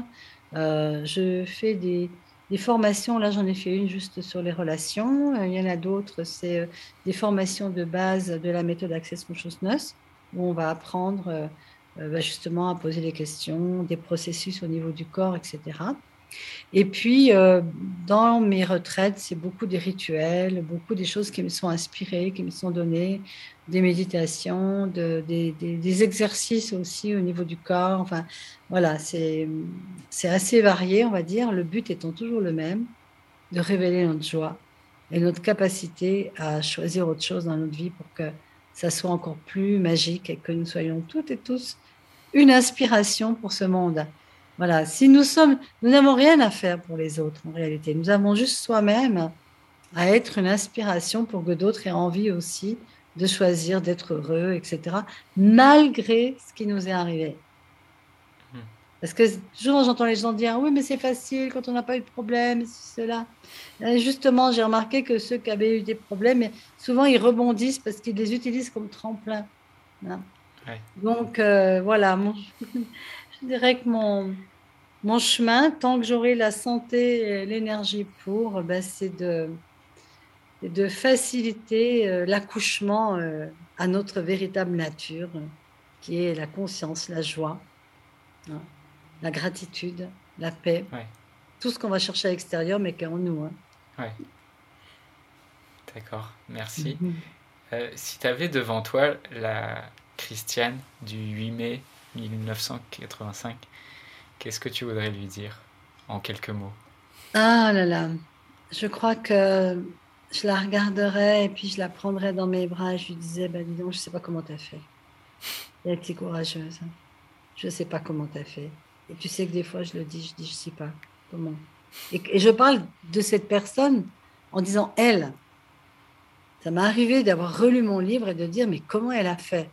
Euh, je fais des, formations, là j'en ai fait une juste sur les relations. Euh, il y en a d'autres, c'est euh, des formations de base de la méthode Access Consciousness, où on va apprendre bah, justement à poser des questions, des processus au niveau du corps, etc. Et puis, dans mes retraites, c'est beaucoup des rituels, beaucoup des choses qui me sont inspirées, qui me sont données, des méditations, de, des, des, exercices aussi au niveau du corps. Enfin, voilà, c'est assez varié, on va dire. Le but étant toujours le même, de révéler notre joie et notre capacité à choisir autre chose dans notre vie pour que ça soit encore plus magique et que nous soyons toutes et tous une inspiration pour ce monde. Voilà, si nous sommes, nous n'avons rien à faire pour les autres en réalité. Nous avons juste soi-même à être une inspiration pour que d'autres aient envie aussi de choisir d'être heureux, etc., malgré ce qui nous est arrivé. Hmm. Parce que toujours j'entends les gens dire oui mais c'est facile quand on n'a pas eu de problème, cela. justement, j'ai remarqué que ceux qui avaient eu des problèmes, souvent ils rebondissent parce qu'ils les utilisent comme tremplin. Hein. Donc euh, voilà, je dirais que mon, mon chemin, tant que j'aurai la santé et l'énergie pour, ben, c'est de, de faciliter euh, l'accouchement euh, à notre véritable nature, qui est la conscience, la joie, hein, la gratitude, la paix, tout ce qu'on va chercher à l'extérieur, mais qui est en nous. Hein. D'accord, merci. Mhm. Euh, si tu avais devant toi la Christiane du 8 mai 1985, qu'est-ce que tu voudrais lui dire en quelques mots? Ah là là, je crois que je la regarderais et puis je la prendrais dans mes bras et je lui disais, bah, dis donc, je ne sais pas comment tu as fait. Elle était courageuse. Hein. Je ne sais pas comment tu as fait. Et tu sais que des fois, je le dis, je dis, je ne sais pas comment. Et, je parle de cette personne en disant elle. Ça m'est arrivé d'avoir relu mon livre et de dire, mais comment elle a fait?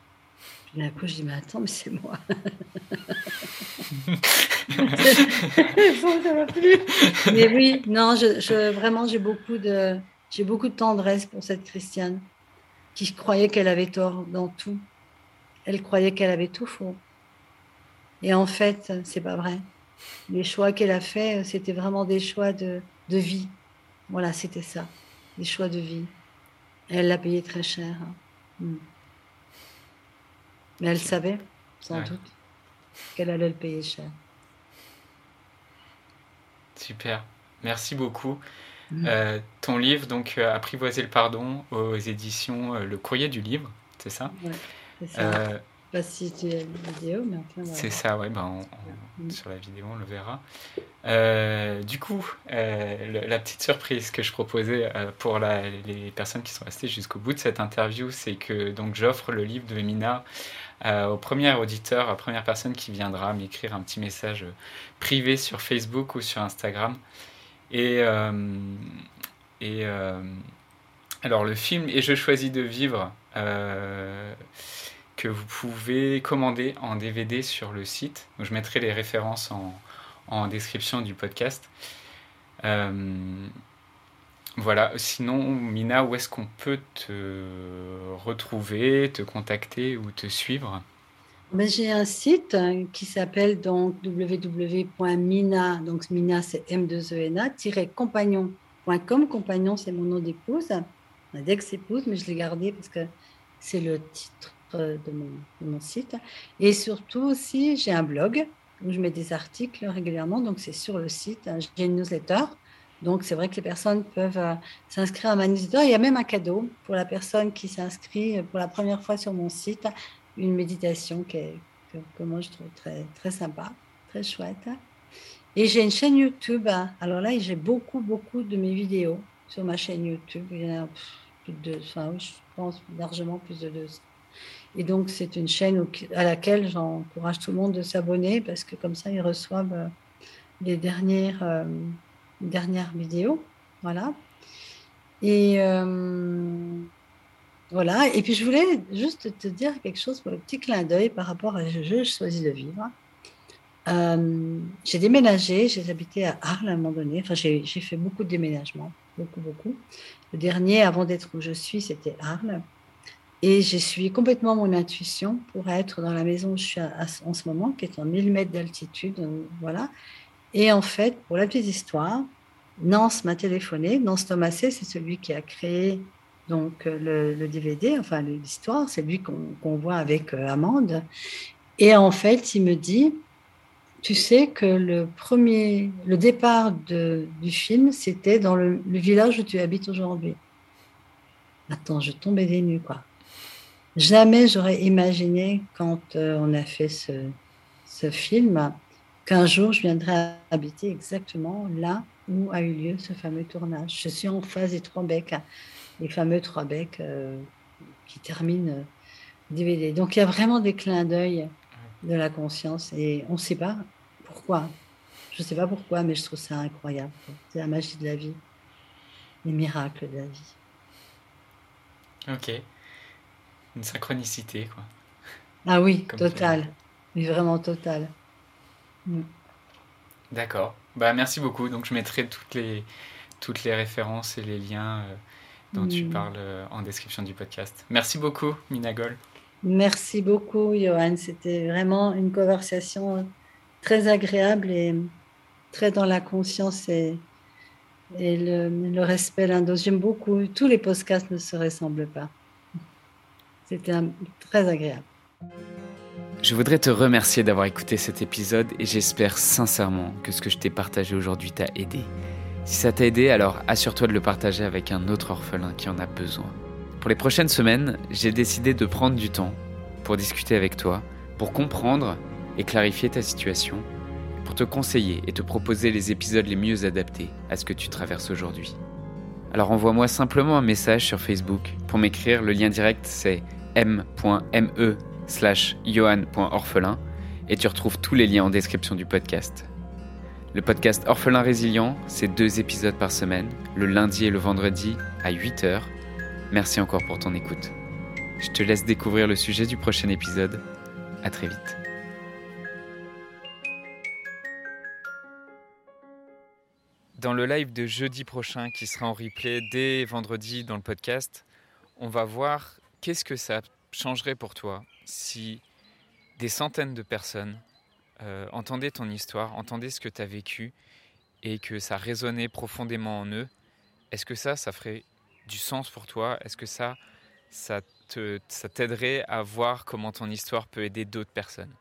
Puis d'un coup, je dis, mais attends, mais c'est moi. mais oui, non, je vraiment, j'ai beaucoup de j'ai beaucoup de tendresse pour cette Christiane qui croyait qu'elle avait tort dans tout. Elle croyait qu'elle avait tout faux. Et en fait, c'est pas vrai. Les choix qu'elle a faits, c'était vraiment des choix de, de vie. Voilà, c'était ça, des choix de vie. elle l'a payé très cher. Hein. Hmm. Mais elle savait, sans doute, qu'elle allait le payer cher. Super. Merci beaucoup. Mm. Euh, ton livre, donc euh, Apprivoiser le pardon aux éditions euh, Le Courrier du Livre, c'est ça? Ouais, c'est ça. Pas si tu as une vidéo, mais enfin, C'est ça, ouais, ben, mm. sur la vidéo, on le verra. du coup, la petite surprise que je proposais pour la, les personnes qui sont restées jusqu'au bout de cette interview, c'est que donc j'offre le livre de Mina au premier auditeur, à la première personne qui viendra m'écrire un petit message privé sur Facebook ou sur Instagram. Et, euh, euh, alors le film Et je choisis de vivre, euh, que vous pouvez commander en DVD sur le site. je mettrai les références en, en description du podcast. Voilà, sinon Mina, où est-ce qu'on peut te retrouver, te contacter ou te suivre? Ben, j'ai un site hein, qui s'appelle donc www.mina, donc Mina c'est M2ENA, compagnon c'est mon nom d'épouse, d'ex-épouse, mais je l'ai gardé parce que c'est le titre de mon, de mon, site. Et surtout aussi, j'ai un blog où je mets des articles régulièrement, donc c'est sur le site, hein. j'ai une newsletter. Donc, c'est vrai que les personnes peuvent euh, s'inscrire à ma newsletter. Il y a même un cadeau pour la personne qui s'inscrit pour la première fois sur mon site une méditation que, que, moi je trouve très, très sympa, très chouette. Et j'ai une chaîne YouTube. Hein. Alors là, j'ai beaucoup, beaucoup de mes vidéos sur ma chaîne YouTube. Il y en a plus de, enfin, je pense largement plus de 200. Et donc, c'est une chaîne à laquelle j'encourage tout le monde de s'abonner parce que comme ça, ils reçoivent euh, les dernières, euh, dernières vidéos. Voilà. Et euh, voilà. Et puis, je voulais juste te dire quelque chose pour le petit clin d'œil par rapport à Je, je choisis de vivre. j'ai déménagé, j'ai habité à Arles à un moment donné. Enfin, j'ai fait beaucoup de déménagements, beaucoup, beaucoup. Le dernier, avant d'être où je suis, c'était Arles. Et je suis complètement mon intuition pour être dans la maison où je suis en ce moment, qui est en 1000 mètres d'altitude. Voilà. Et en fait, pour la petite histoire, Nance m'a téléphoné. Nance Thomasé, c'est celui qui a créé donc le, DVD, enfin l'histoire, c'est lui qu'on voit avec euh, Amande. Et en fait, il me dit, tu sais que le premier, le départ du film, c'était dans le, village où tu habites aujourd'hui. Attends, je tombais des nues, quoi. Jamais j'aurais imaginé, quand euh, on a fait ce film, qu'un jour je viendrais habiter exactement là où a eu lieu ce fameux tournage. Je suis en face des trois becs, les fameux trois becs euh, qui terminent le DVD. Donc il y a vraiment des clins d'œil de la conscience et on ne sait pas pourquoi. Je ne sais pas pourquoi, mais je trouve ça incroyable. C'est la magie de la vie, les miracles de la vie. Ok une synchronicité, quoi. Ah oui, total. Mais vraiment total. Mm. D'accord. Bah, merci beaucoup. Donc, je mettrai toutes les, toutes les références et les liens euh, dont tu mm. parles euh, en description du podcast. Merci beaucoup, Minagol. Merci beaucoup, Johan. C'était vraiment une conversation très agréable et très dans la conscience et, et le, le respect l'un d'autre. J'aime beaucoup. Tous les podcasts ne se ressemblent pas. C'était très agréable. Je voudrais te remercier d'avoir écouté cet épisode et j'espère sincèrement que ce que je t'ai partagé aujourd'hui t'a aidé. Si ça t'a aidé, alors assure-toi de le partager avec un autre orphelin qui en a besoin. Pour les prochaines semaines, j'ai décidé de prendre du temps pour discuter avec toi, pour comprendre et clarifier ta situation, pour te conseiller et te proposer les épisodes les mieux adaptés à ce que tu traverses aujourd'hui. Alors envoie-moi simplement un message sur Facebook pour m'écrire. Le lien direct c'est m.me slash johan.orphelin et tu retrouves tous les liens en description du podcast. Le podcast Orphelin Résilient, c'est deux épisodes par semaine, le lundi et le vendredi à 8h. Merci encore pour ton écoute. Je te laisse découvrir le sujet du prochain épisode. À très vite. Dans le live de jeudi prochain, qui sera en replay dès vendredi dans le podcast, on va voir qu'est-ce que ça changerait pour toi si des centaines de personnes euh, entendaient ton histoire, entendaient ce que tu as vécu et que ça résonnait profondément en eux Est-ce que ça, ça ferait du sens pour toi? Est-ce que ça, ça t'aiderait à voir comment ton histoire peut aider d'autres personnes?